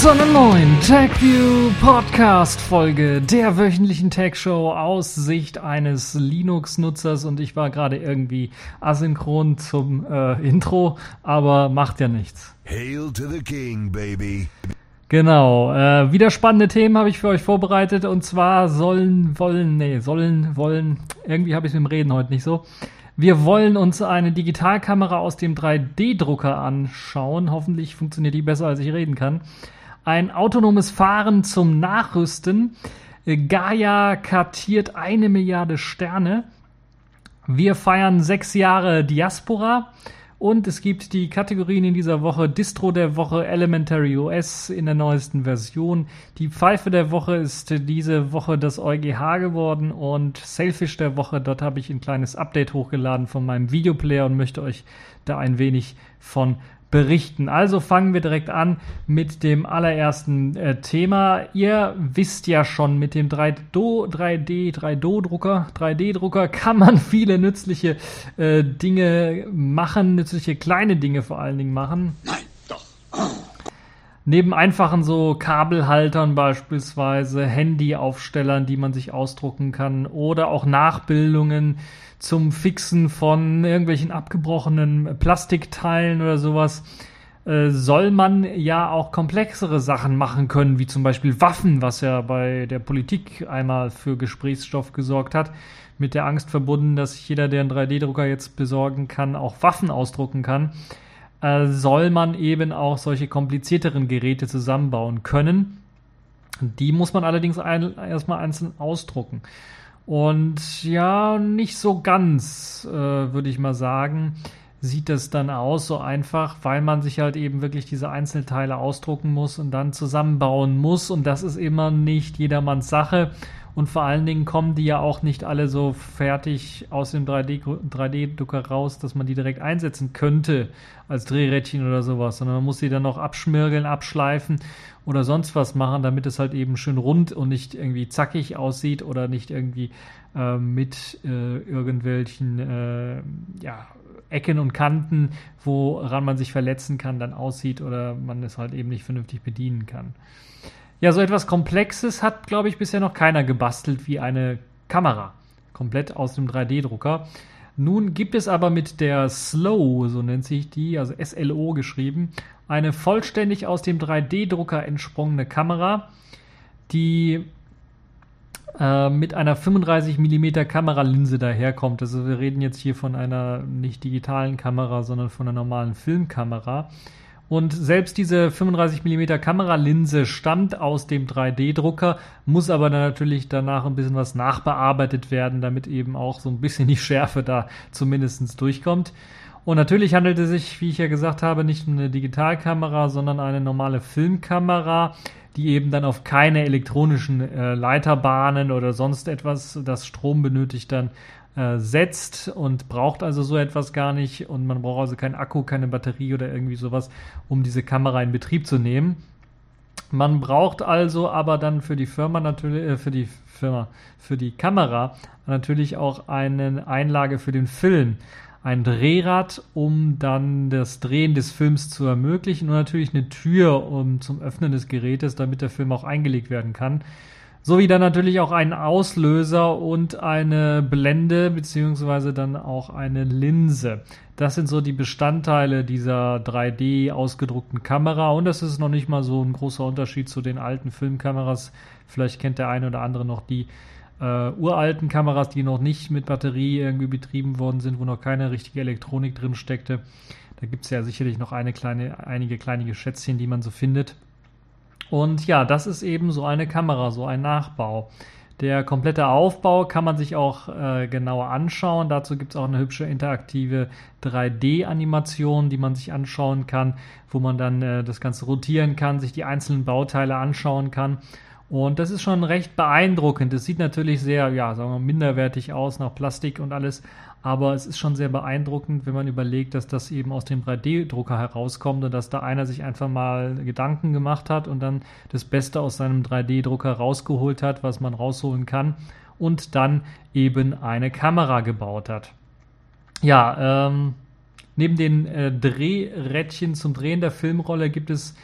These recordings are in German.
zu einer neuen TechView Podcast Folge der wöchentlichen Tech Show aus Sicht eines Linux-Nutzers und ich war gerade irgendwie asynchron zum äh, Intro, aber macht ja nichts. Hail to the King, baby. Genau, äh, wieder spannende Themen habe ich für euch vorbereitet und zwar sollen, wollen, nee, sollen, wollen, irgendwie habe ich es mit dem Reden heute nicht so. Wir wollen uns eine Digitalkamera aus dem 3D-Drucker anschauen. Hoffentlich funktioniert die besser, als ich reden kann. Ein autonomes Fahren zum Nachrüsten. Gaia kartiert eine Milliarde Sterne. Wir feiern sechs Jahre Diaspora. Und es gibt die Kategorien in dieser Woche Distro der Woche, Elementary OS in der neuesten Version. Die Pfeife der Woche ist diese Woche das EuGH geworden und Sailfish der Woche, dort habe ich ein kleines Update hochgeladen von meinem Videoplayer und möchte euch da ein wenig von berichten. Also fangen wir direkt an mit dem allerersten äh, Thema. Ihr wisst ja schon, mit dem 3D, 3D, 3D-Drucker, 3D-Drucker kann man viele nützliche äh, Dinge machen, nützliche kleine Dinge vor allen Dingen machen. Neben einfachen so Kabelhaltern beispielsweise, Handyaufstellern, die man sich ausdrucken kann oder auch Nachbildungen zum Fixen von irgendwelchen abgebrochenen Plastikteilen oder sowas, äh, soll man ja auch komplexere Sachen machen können, wie zum Beispiel Waffen, was ja bei der Politik einmal für Gesprächsstoff gesorgt hat, mit der Angst verbunden, dass sich jeder, der einen 3D-Drucker jetzt besorgen kann, auch Waffen ausdrucken kann, äh, soll man eben auch solche komplizierteren Geräte zusammenbauen können. Die muss man allerdings ein, erstmal einzeln ausdrucken. Und ja, nicht so ganz, äh, würde ich mal sagen, sieht es dann aus, so einfach, weil man sich halt eben wirklich diese Einzelteile ausdrucken muss und dann zusammenbauen muss. Und das ist immer nicht jedermanns Sache. Und vor allen Dingen kommen die ja auch nicht alle so fertig aus dem 3D-Drucker raus, dass man die direkt einsetzen könnte als Drehrädchen oder sowas, sondern man muss sie dann noch abschmirgeln, abschleifen oder sonst was machen, damit es halt eben schön rund und nicht irgendwie zackig aussieht oder nicht irgendwie äh, mit äh, irgendwelchen äh, ja, Ecken und Kanten, woran man sich verletzen kann, dann aussieht oder man es halt eben nicht vernünftig bedienen kann. Ja, so etwas Komplexes hat, glaube ich, bisher noch keiner gebastelt wie eine Kamera. Komplett aus dem 3D-Drucker. Nun gibt es aber mit der Slow, so nennt sich die, also SLO geschrieben, eine vollständig aus dem 3D-Drucker entsprungene Kamera, die äh, mit einer 35 mm Kameralinse daherkommt. Also wir reden jetzt hier von einer nicht digitalen Kamera, sondern von einer normalen Filmkamera. Und selbst diese 35 mm Kameralinse stammt aus dem 3D-Drucker, muss aber dann natürlich danach ein bisschen was nachbearbeitet werden, damit eben auch so ein bisschen die Schärfe da zumindest durchkommt. Und natürlich handelt es sich, wie ich ja gesagt habe, nicht um eine Digitalkamera, sondern eine normale Filmkamera, die eben dann auf keine elektronischen äh, Leiterbahnen oder sonst etwas, das Strom benötigt, dann äh, setzt und braucht also so etwas gar nicht und man braucht also keinen Akku, keine Batterie oder irgendwie sowas, um diese Kamera in Betrieb zu nehmen. Man braucht also aber dann für die Firma natürlich, äh, für die Firma, für die Kamera natürlich auch eine Einlage für den Film. Ein Drehrad, um dann das Drehen des Films zu ermöglichen und natürlich eine Tür um, zum Öffnen des Gerätes, damit der Film auch eingelegt werden kann. Sowie dann natürlich auch einen Auslöser und eine Blende beziehungsweise dann auch eine Linse. Das sind so die Bestandteile dieser 3D ausgedruckten Kamera und das ist noch nicht mal so ein großer Unterschied zu den alten Filmkameras. Vielleicht kennt der eine oder andere noch die äh, uralten Kameras, die noch nicht mit Batterie irgendwie betrieben worden sind, wo noch keine richtige Elektronik drin steckte. Da gibt es ja sicherlich noch eine kleine, einige kleine Schätzchen, die man so findet. Und ja, das ist eben so eine Kamera, so ein Nachbau. Der komplette Aufbau kann man sich auch äh, genauer anschauen. Dazu gibt es auch eine hübsche interaktive 3D-Animation, die man sich anschauen kann, wo man dann äh, das Ganze rotieren kann, sich die einzelnen Bauteile anschauen kann. Und das ist schon recht beeindruckend. Es sieht natürlich sehr, ja, sagen wir, minderwertig aus nach Plastik und alles, aber es ist schon sehr beeindruckend, wenn man überlegt, dass das eben aus dem 3D-Drucker herauskommt und dass da einer sich einfach mal Gedanken gemacht hat und dann das Beste aus seinem 3D-Drucker rausgeholt hat, was man rausholen kann und dann eben eine Kamera gebaut hat. Ja, ähm, neben den äh, Drehrädchen zum Drehen der Filmrolle gibt es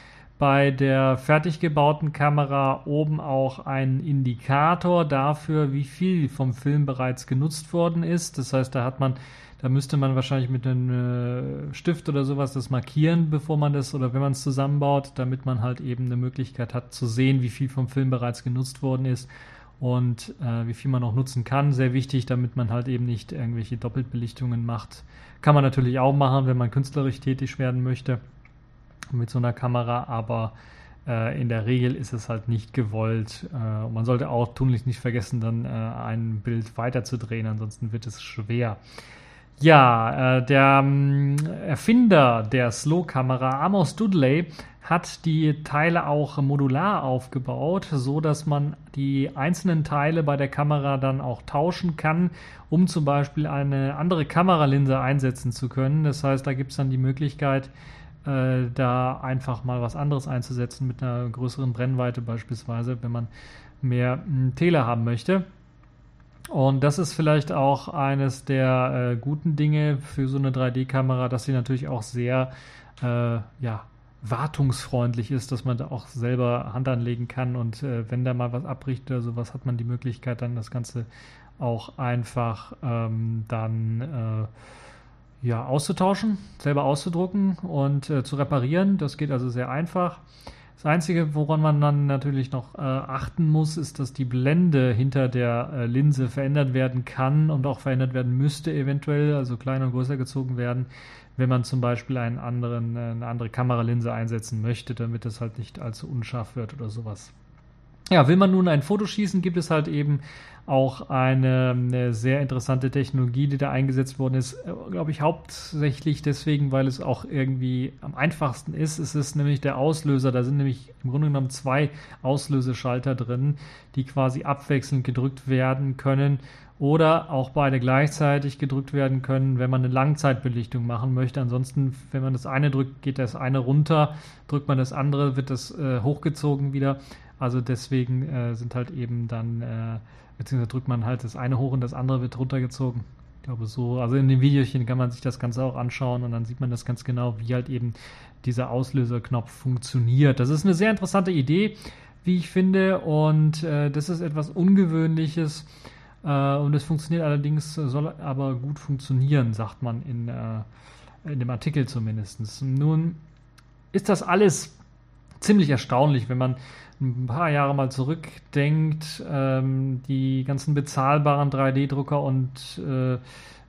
bei der fertig gebauten Kamera oben auch einen Indikator dafür, wie viel vom Film bereits genutzt worden ist. Das heißt, da hat man, da müsste man wahrscheinlich mit einem äh, Stift oder sowas das markieren, bevor man das oder wenn man es zusammenbaut, damit man halt eben eine Möglichkeit hat zu sehen, wie viel vom Film bereits genutzt worden ist und äh, wie viel man noch nutzen kann. Sehr wichtig, damit man halt eben nicht irgendwelche Doppelbelichtungen macht. Kann man natürlich auch machen, wenn man künstlerisch tätig werden möchte mit so einer Kamera, aber äh, in der Regel ist es halt nicht gewollt. Äh, man sollte auch tunlichst nicht vergessen, dann äh, ein Bild weiterzudrehen, ansonsten wird es schwer. Ja, äh, der ähm, Erfinder der Slow-Kamera, Amos Dudley, hat die Teile auch modular aufgebaut, so dass man die einzelnen Teile bei der Kamera dann auch tauschen kann, um zum Beispiel eine andere Kameralinse einsetzen zu können. Das heißt, da gibt es dann die Möglichkeit, äh, da einfach mal was anderes einzusetzen mit einer größeren Brennweite beispielsweise, wenn man mehr hm, Tele haben möchte. Und das ist vielleicht auch eines der äh, guten Dinge für so eine 3D-Kamera, dass sie natürlich auch sehr äh, ja, wartungsfreundlich ist, dass man da auch selber Hand anlegen kann und äh, wenn da mal was abbricht oder sowas, hat man die Möglichkeit dann das Ganze auch einfach ähm, dann äh, ja auszutauschen, selber auszudrucken und äh, zu reparieren. Das geht also sehr einfach. Das Einzige, woran man dann natürlich noch äh, achten muss, ist, dass die Blende hinter der äh, Linse verändert werden kann und auch verändert werden müsste eventuell, also kleiner und größer gezogen werden, wenn man zum Beispiel einen anderen, äh, eine andere Kameralinse einsetzen möchte, damit es halt nicht allzu unscharf wird oder sowas. Ja, will man nun ein Foto schießen, gibt es halt eben auch eine, eine, sehr interessante Technologie, die da eingesetzt worden ist, äh, glaube ich, hauptsächlich deswegen, weil es auch irgendwie am einfachsten ist. Es ist nämlich der Auslöser. Da sind nämlich im Grunde genommen zwei Auslöseschalter drin, die quasi abwechselnd gedrückt werden können oder auch beide gleichzeitig gedrückt werden können, wenn man eine Langzeitbelichtung machen möchte. Ansonsten, wenn man das eine drückt, geht das eine runter, drückt man das andere, wird das äh, hochgezogen wieder. Also deswegen äh, sind halt eben dann äh, beziehungsweise drückt man halt das eine hoch und das andere wird runtergezogen. Ich glaube so, also in den Videochen kann man sich das Ganze auch anschauen und dann sieht man das ganz genau, wie halt eben dieser Auslöserknopf funktioniert. Das ist eine sehr interessante Idee, wie ich finde, und äh, das ist etwas Ungewöhnliches. Äh, und es funktioniert allerdings, soll aber gut funktionieren, sagt man in, äh, in dem Artikel zumindest. Nun ist das alles ziemlich erstaunlich, wenn man ein paar Jahre mal zurückdenkt, ähm, die ganzen bezahlbaren 3D-Drucker und äh,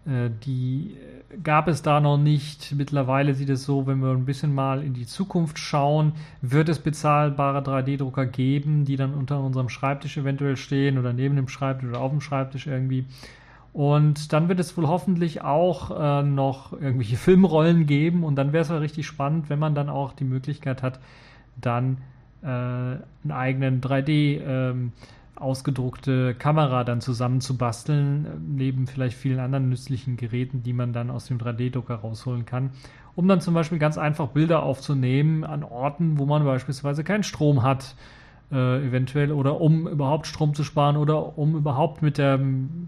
äh, die gab es da noch nicht. Mittlerweile sieht es so, wenn wir ein bisschen mal in die Zukunft schauen, wird es bezahlbare 3D-Drucker geben, die dann unter unserem Schreibtisch eventuell stehen oder neben dem Schreibtisch oder auf dem Schreibtisch irgendwie. Und dann wird es wohl hoffentlich auch äh, noch irgendwelche Filmrollen geben und dann wäre es ja richtig spannend, wenn man dann auch die Möglichkeit hat, dann äh, einen eigenen 3D ähm, ausgedruckte Kamera dann zusammenzubasteln, neben vielleicht vielen anderen nützlichen Geräten, die man dann aus dem 3D-Drucker rausholen kann, um dann zum Beispiel ganz einfach Bilder aufzunehmen an Orten, wo man beispielsweise keinen Strom hat, äh, eventuell, oder um überhaupt Strom zu sparen oder um überhaupt mit der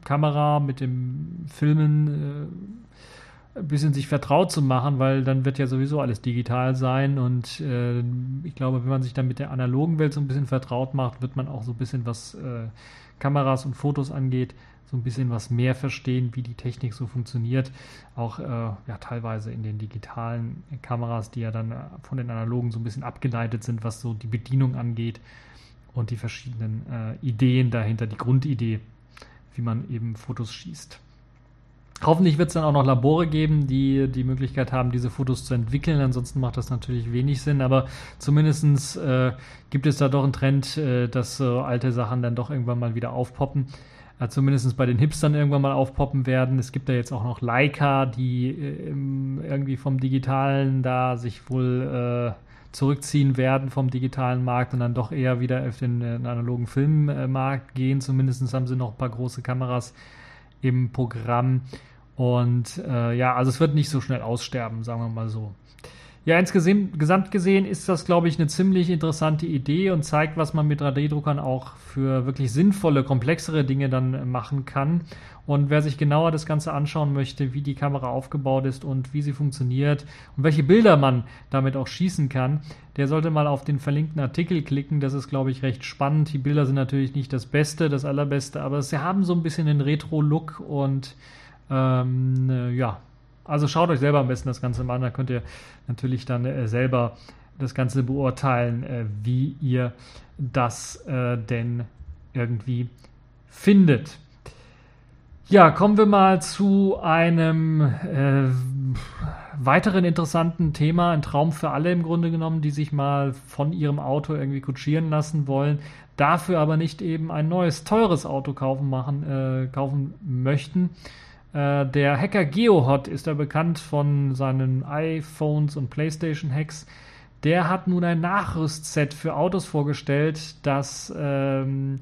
Kamera, mit dem Filmen äh, ein bisschen sich vertraut zu machen, weil dann wird ja sowieso alles digital sein und äh, ich glaube, wenn man sich dann mit der analogen Welt so ein bisschen vertraut macht, wird man auch so ein bisschen was äh, Kameras und Fotos angeht, so ein bisschen was mehr verstehen, wie die Technik so funktioniert. Auch äh, ja teilweise in den digitalen Kameras, die ja dann äh, von den analogen so ein bisschen abgeleitet sind, was so die Bedienung angeht und die verschiedenen äh, Ideen dahinter, die Grundidee, wie man eben Fotos schießt. Hoffentlich wird es dann auch noch Labore geben, die die Möglichkeit haben, diese Fotos zu entwickeln. Ansonsten macht das natürlich wenig Sinn. Aber zumindest äh, gibt es da doch einen Trend, äh, dass äh, alte Sachen dann doch irgendwann mal wieder aufpoppen. Äh, zumindest bei den Hipstern irgendwann mal aufpoppen werden. Es gibt da jetzt auch noch Leica, die äh, irgendwie vom Digitalen da sich wohl äh, zurückziehen werden vom digitalen Markt und dann doch eher wieder auf den, den analogen Filmmarkt gehen. Zumindest haben sie noch ein paar große Kameras im Programm. Und äh, ja, also es wird nicht so schnell aussterben, sagen wir mal so. Ja, insgesamt gesehen ist das, glaube ich, eine ziemlich interessante Idee und zeigt, was man mit 3D-Druckern auch für wirklich sinnvolle, komplexere Dinge dann machen kann. Und wer sich genauer das Ganze anschauen möchte, wie die Kamera aufgebaut ist und wie sie funktioniert und welche Bilder man damit auch schießen kann, der sollte mal auf den verlinkten Artikel klicken. Das ist, glaube ich, recht spannend. Die Bilder sind natürlich nicht das Beste, das Allerbeste, aber sie haben so ein bisschen den Retro-Look und ähm, äh, ja, also schaut euch selber am besten das Ganze mal an, da könnt ihr natürlich dann äh, selber das Ganze beurteilen, äh, wie ihr das äh, denn irgendwie findet. Ja, kommen wir mal zu einem äh, weiteren interessanten Thema, ein Traum für alle im Grunde genommen, die sich mal von ihrem Auto irgendwie kutschieren lassen wollen, dafür aber nicht eben ein neues teures Auto kaufen machen äh, kaufen möchten. Äh, der Hacker GeoHot ist ja bekannt von seinen iPhones und PlayStation-Hacks. Der hat nun ein Nachrüstset für Autos vorgestellt, das ähm,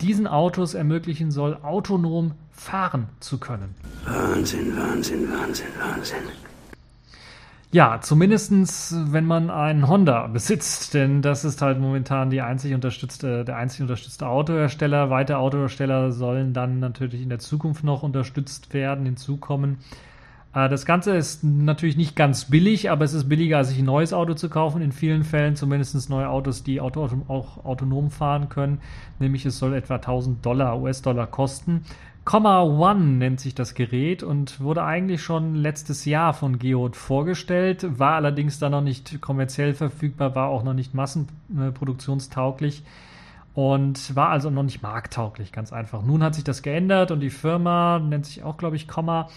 diesen Autos ermöglichen soll, autonom fahren zu können. Wahnsinn, Wahnsinn, Wahnsinn, Wahnsinn. Ja, zumindestens, wenn man einen Honda besitzt, denn das ist halt momentan die einzig unterstützte, der einzig unterstützte Autohersteller. Weitere Autohersteller sollen dann natürlich in der Zukunft noch unterstützt werden, hinzukommen. Äh, das Ganze ist natürlich nicht ganz billig, aber es ist billiger, als sich ein neues Auto zu kaufen. In vielen Fällen zumindest neue Autos, die Auto auch autonom fahren können. Nämlich es soll etwa 1000 Dollar, US-Dollar kosten. Comma One nennt sich das Gerät und wurde eigentlich schon letztes Jahr von Geode vorgestellt, war allerdings dann noch nicht kommerziell verfügbar, war auch noch nicht massenproduktionstauglich und war also noch nicht markttauglich, ganz einfach. Nun hat sich das geändert und die Firma nennt sich auch, glaube ich, Comma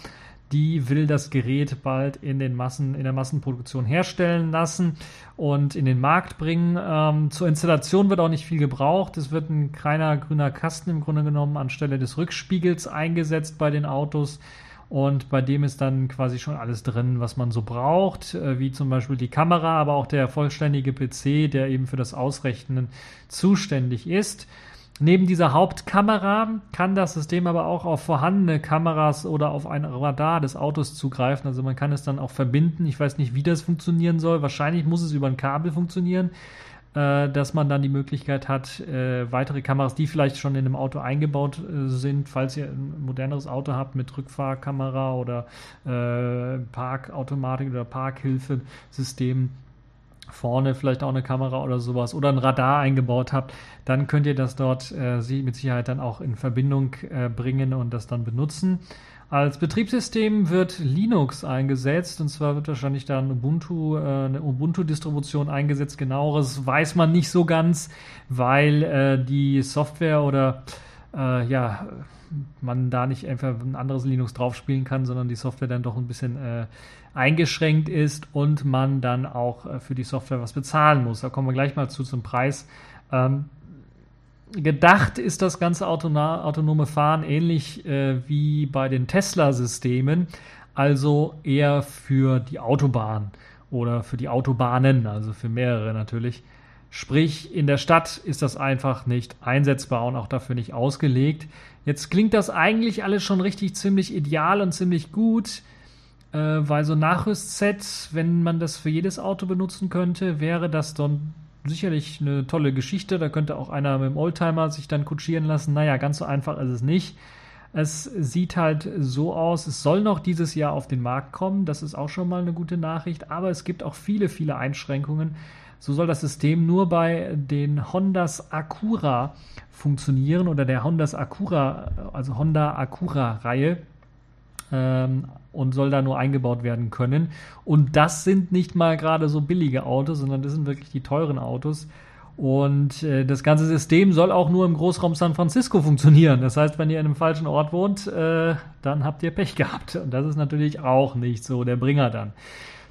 die will das Gerät bald in den Massen, in der Massenproduktion herstellen lassen und in den Markt bringen. Ähm, zur Installation wird auch nicht viel gebraucht. Es wird ein kleiner grüner Kasten im Grunde genommen anstelle des Rückspiegels eingesetzt bei den Autos. Und bei dem ist dann quasi schon alles drin, was man so braucht, äh, wie zum Beispiel die Kamera, aber auch der vollständige PC, der eben für das Ausrechnen zuständig ist. Neben dieser Hauptkamera kann das System aber auch auf vorhandene Kameras oder auf ein Radar des Autos zugreifen. Also man kann es dann auch verbinden. Ich weiß nicht, wie das funktionieren soll. Wahrscheinlich muss es über ein Kabel funktionieren, äh, dass man dann die Möglichkeit hat, äh, weitere Kameras, die vielleicht schon in einem Auto eingebaut äh, sind, falls ihr ein moderneres Auto habt mit Rückfahrkamera oder äh, Parkautomatik oder Parkhilfesystem, vorne vielleicht auch eine Kamera oder sowas oder ein Radar eingebaut habt, dann könnt ihr das dort äh, mit Sicherheit dann auch in Verbindung äh, bringen und das dann benutzen. Als Betriebssystem wird Linux eingesetzt und zwar wird wahrscheinlich dann Ubuntu, äh, eine Ubuntu-Distribution eingesetzt. Genaueres weiß man nicht so ganz, weil äh, die Software oder äh, ja, man da nicht einfach ein anderes Linux draufspielen kann, sondern die Software dann doch ein bisschen äh, eingeschränkt ist und man dann auch äh, für die Software was bezahlen muss. Da kommen wir gleich mal zu zum Preis. Ähm, gedacht ist das ganze autonome Fahren ähnlich äh, wie bei den Tesla-Systemen, also eher für die Autobahn oder für die Autobahnen, also für mehrere natürlich. Sprich, in der Stadt ist das einfach nicht einsetzbar und auch dafür nicht ausgelegt. Jetzt klingt das eigentlich alles schon richtig ziemlich ideal und ziemlich gut, äh, weil so ein Nachrüstset, wenn man das für jedes Auto benutzen könnte, wäre das dann sicherlich eine tolle Geschichte. Da könnte auch einer mit dem Oldtimer sich dann kutschieren lassen. Naja, ganz so einfach ist es nicht. Es sieht halt so aus, es soll noch dieses Jahr auf den Markt kommen. Das ist auch schon mal eine gute Nachricht. Aber es gibt auch viele, viele Einschränkungen. So soll das System nur bei den Hondas Acura funktionieren oder der Hondas Acura, also Honda Acura-Reihe ähm, und soll da nur eingebaut werden können. Und das sind nicht mal gerade so billige Autos, sondern das sind wirklich die teuren Autos. Und äh, das ganze System soll auch nur im Großraum San Francisco funktionieren. Das heißt, wenn ihr in einem falschen Ort wohnt, äh, dann habt ihr Pech gehabt. Und das ist natürlich auch nicht so der Bringer dann.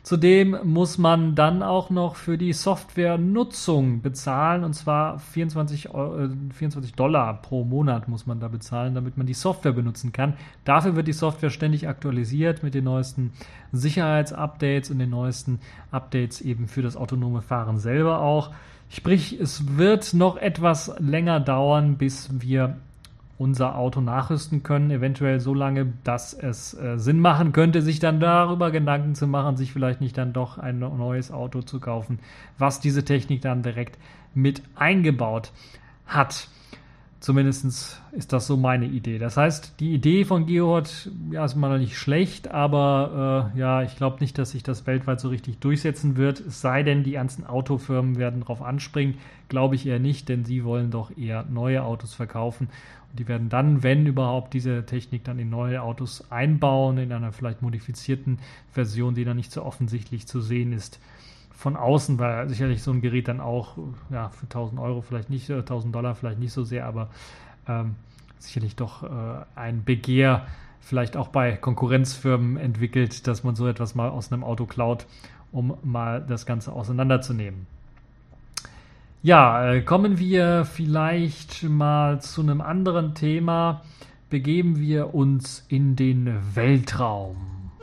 Zudem muss man dann auch noch für die Softwarenutzung bezahlen und zwar 24, äh, 24 Dollar pro Monat muss man da bezahlen, damit man die Software benutzen kann. Dafür wird die Software ständig aktualisiert mit den neuesten Sicherheitsupdates und den neuesten Updates eben für das autonome Fahren selber auch. Sprich, es wird noch etwas länger dauern, bis wir unser Auto nachrüsten können, eventuell so lange, dass es äh, Sinn machen könnte, sich dann darüber Gedanken zu machen, sich vielleicht nicht dann doch ein neues Auto zu kaufen, was diese Technik dann direkt mit eingebaut hat. Zumindest ist das so meine Idee. Das heißt, die Idee von Geohot ja, ist mal nicht schlecht, aber äh, ja, ich glaube nicht, dass sich das weltweit so richtig durchsetzen wird. Es sei denn, die ganzen Autofirmen werden darauf anspringen. Glaube ich eher nicht, denn sie wollen doch eher neue Autos verkaufen. Die werden dann, wenn überhaupt, diese Technik dann in neue Autos einbauen, in einer vielleicht modifizierten Version, die dann nicht so offensichtlich zu sehen ist von außen, weil sicherlich so ein Gerät dann auch ja, für 1000 Euro vielleicht nicht, 1000 äh, Dollar vielleicht nicht so sehr, aber ähm, sicherlich doch äh, ein Begehr vielleicht auch bei Konkurrenzfirmen entwickelt, dass man so etwas mal aus einem Auto klaut, um mal das Ganze auseinanderzunehmen. Ja, äh, kommen wir vielleicht mal zu einem anderen Thema. Begeben wir uns in den Weltraum.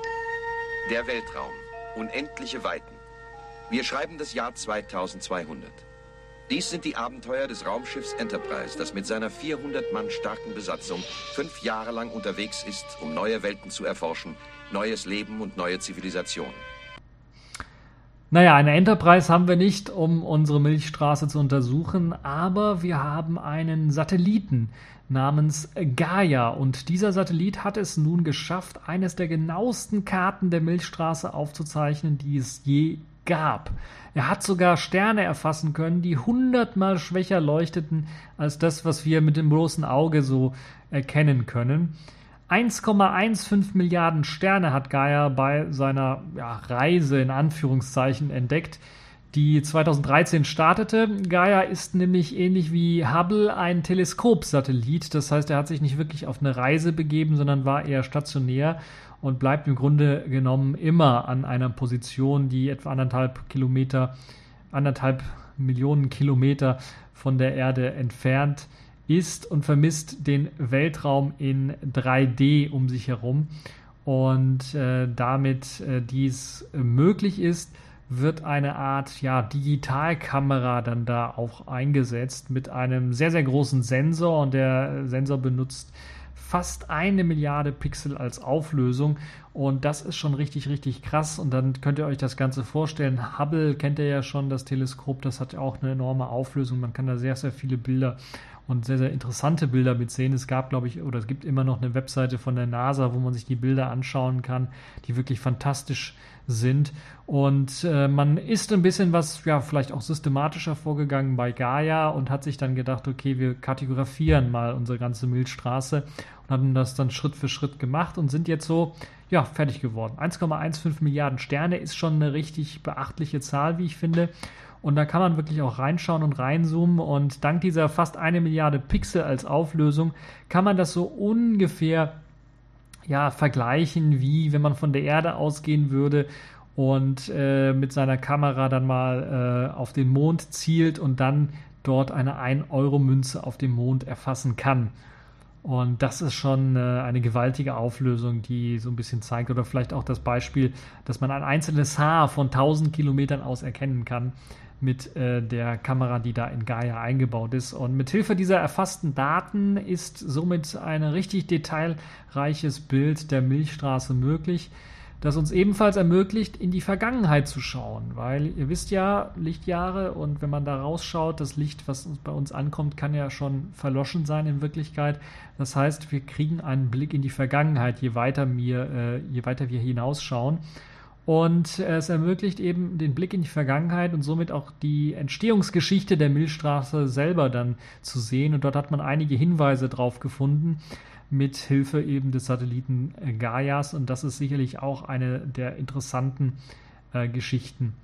Der Weltraum. Unendliche Weiten. Wir schreiben das Jahr 2200. Dies sind die Abenteuer des Raumschiffs Enterprise, das mit seiner 400 Mann starken Besatzung fünf Jahre lang unterwegs ist, um neue Welten zu erforschen, neues Leben und neue Zivilisationen. Naja, eine Enterprise haben wir nicht, um unsere Milchstraße zu untersuchen, aber wir haben einen Satelliten namens Gaia und dieser Satellit hat es nun geschafft, eines der genauesten Karten der Milchstraße aufzuzeichnen, die es je gab. Er hat sogar Sterne erfassen können, die hundertmal schwächer leuchteten als das, was wir mit dem bloßen Auge so erkennen können. 1,15 Milliarden Sterne hat Gaia bei seiner ja, Reise in Anführungszeichen entdeckt, die 2013 startete. Gaia ist nämlich ähnlich wie Hubble ein Teleskopsatellit. Das heißt, er hat sich nicht wirklich auf eine Reise begeben, sondern war eher stationär und bleibt im Grunde genommen immer an einer Position, die etwa anderthalb Kilometer, anderthalb Millionen Kilometer von der Erde entfernt ist und vermisst den Weltraum in 3D um sich herum. Und äh, damit äh, dies möglich ist, wird eine Art ja, Digitalkamera dann da auch eingesetzt mit einem sehr, sehr großen Sensor. Und der Sensor benutzt fast eine Milliarde Pixel als Auflösung. Und das ist schon richtig, richtig krass. Und dann könnt ihr euch das Ganze vorstellen. Hubble kennt ihr ja schon, das Teleskop, das hat ja auch eine enorme Auflösung, man kann da sehr, sehr viele Bilder und sehr, sehr interessante Bilder mit sehen. Es gab, glaube ich, oder es gibt immer noch eine Webseite von der NASA, wo man sich die Bilder anschauen kann, die wirklich fantastisch sind. Und äh, man ist ein bisschen was, ja, vielleicht auch systematischer vorgegangen bei Gaia und hat sich dann gedacht, okay, wir kartografieren mal unsere ganze Milchstraße und haben das dann Schritt für Schritt gemacht und sind jetzt so, ja, fertig geworden. 1,15 Milliarden Sterne ist schon eine richtig beachtliche Zahl, wie ich finde. Und da kann man wirklich auch reinschauen und reinzoomen. Und dank dieser fast eine Milliarde Pixel als Auflösung kann man das so ungefähr ja, vergleichen, wie wenn man von der Erde ausgehen würde und äh, mit seiner Kamera dann mal äh, auf den Mond zielt und dann dort eine 1-Euro-Münze auf dem Mond erfassen kann. Und das ist schon äh, eine gewaltige Auflösung, die so ein bisschen zeigt, oder vielleicht auch das Beispiel, dass man ein einzelnes Haar von 1000 Kilometern aus erkennen kann mit äh, der Kamera, die da in Gaia eingebaut ist. Und mit Hilfe dieser erfassten Daten ist somit ein richtig detailreiches Bild der Milchstraße möglich, das uns ebenfalls ermöglicht, in die Vergangenheit zu schauen. Weil ihr wisst ja, Lichtjahre und wenn man da rausschaut, das Licht, was bei uns ankommt, kann ja schon verloschen sein in Wirklichkeit. Das heißt, wir kriegen einen Blick in die Vergangenheit, je weiter wir, äh, je weiter wir hinausschauen. Und es ermöglicht eben den Blick in die Vergangenheit und somit auch die Entstehungsgeschichte der Milchstraße selber dann zu sehen. Und dort hat man einige Hinweise drauf gefunden mit Hilfe eben des Satelliten Gaias. Und das ist sicherlich auch eine der interessanten äh, Geschichten.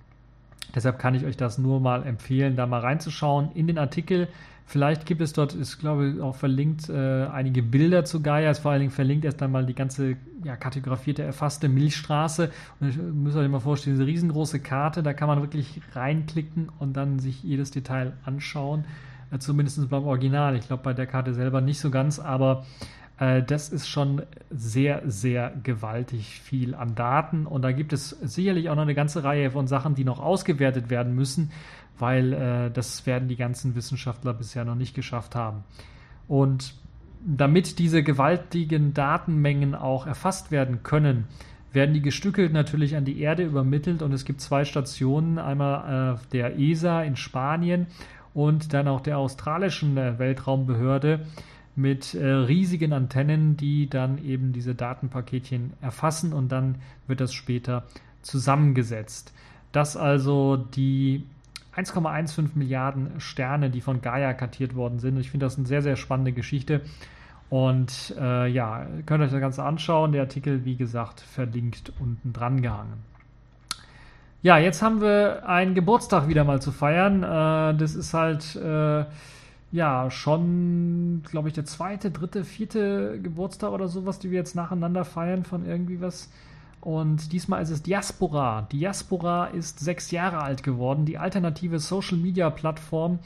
Deshalb kann ich euch das nur mal empfehlen, da mal reinzuschauen in den Artikel Vielleicht gibt es dort, ist glaube auch verlinkt, äh, einige Bilder zu Gaia. Ist vor allen Dingen verlinkt erst einmal die ganze ja, kartografierte, erfasste Milchstraße. Und ich müsst euch mal vorstellen, diese riesengroße Karte, da kann man wirklich reinklicken und dann sich jedes Detail anschauen. Äh, zumindest beim Original. Ich glaube bei der Karte selber nicht so ganz, aber äh, das ist schon sehr, sehr gewaltig viel an Daten. Und da gibt es sicherlich auch noch eine ganze Reihe von Sachen, die noch ausgewertet werden müssen weil äh, das werden die ganzen Wissenschaftler bisher noch nicht geschafft haben. Und damit diese gewaltigen Datenmengen auch erfasst werden können, werden die gestückelt natürlich an die Erde übermittelt und es gibt zwei Stationen, einmal äh, der ESA in Spanien und dann auch der australischen äh, Weltraumbehörde mit äh, riesigen Antennen, die dann eben diese Datenpaketchen erfassen und dann wird das später zusammengesetzt. Das also die 1,15 Milliarden Sterne, die von Gaia kartiert worden sind. Ich finde das eine sehr, sehr spannende Geschichte. Und äh, ja, könnt euch das Ganze anschauen. Der Artikel, wie gesagt, verlinkt unten dran gehangen. Ja, jetzt haben wir einen Geburtstag wieder mal zu feiern. Äh, das ist halt äh, ja schon, glaube ich, der zweite, dritte, vierte Geburtstag oder sowas, die wir jetzt nacheinander feiern von irgendwie was. Und diesmal ist es Diaspora. Diaspora ist sechs Jahre alt geworden. Die alternative Social Media Plattform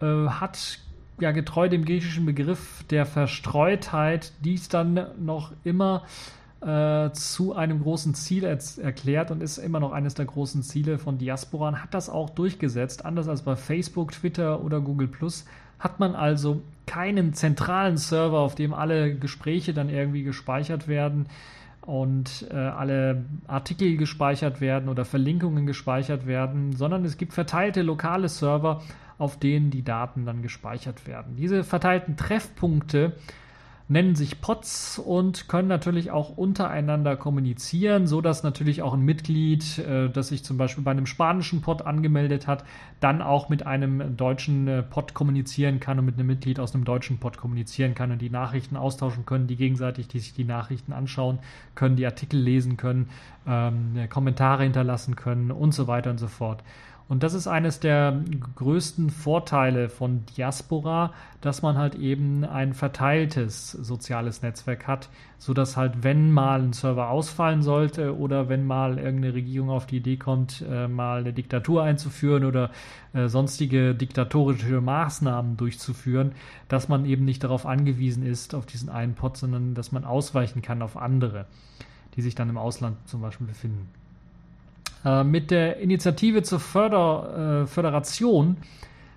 äh, hat ja getreu dem griechischen Begriff der Verstreutheit dies dann noch immer äh, zu einem großen Ziel erklärt und ist immer noch eines der großen Ziele von Diaspora und hat das auch durchgesetzt. Anders als bei Facebook, Twitter oder Google Plus hat man also keinen zentralen Server, auf dem alle Gespräche dann irgendwie gespeichert werden und äh, alle Artikel gespeichert werden oder Verlinkungen gespeichert werden, sondern es gibt verteilte lokale Server, auf denen die Daten dann gespeichert werden. Diese verteilten Treffpunkte nennen sich Pods und können natürlich auch untereinander kommunizieren, so dass natürlich auch ein Mitglied, äh, das sich zum Beispiel bei einem spanischen Pod angemeldet hat, dann auch mit einem deutschen äh, Pod kommunizieren kann und mit einem Mitglied aus einem deutschen Pod kommunizieren kann und die Nachrichten austauschen können, die gegenseitig, die sich die Nachrichten anschauen können, die Artikel lesen können, ähm, Kommentare hinterlassen können und so weiter und so fort. Und das ist eines der größten Vorteile von Diaspora, dass man halt eben ein verteiltes soziales Netzwerk hat, sodass halt, wenn mal ein Server ausfallen sollte oder wenn mal irgendeine Regierung auf die Idee kommt, äh, mal eine Diktatur einzuführen oder äh, sonstige diktatorische Maßnahmen durchzuführen, dass man eben nicht darauf angewiesen ist, auf diesen einen Pot, sondern dass man ausweichen kann auf andere, die sich dann im Ausland zum Beispiel befinden. Äh, mit der Initiative zur Förder, äh, Föderation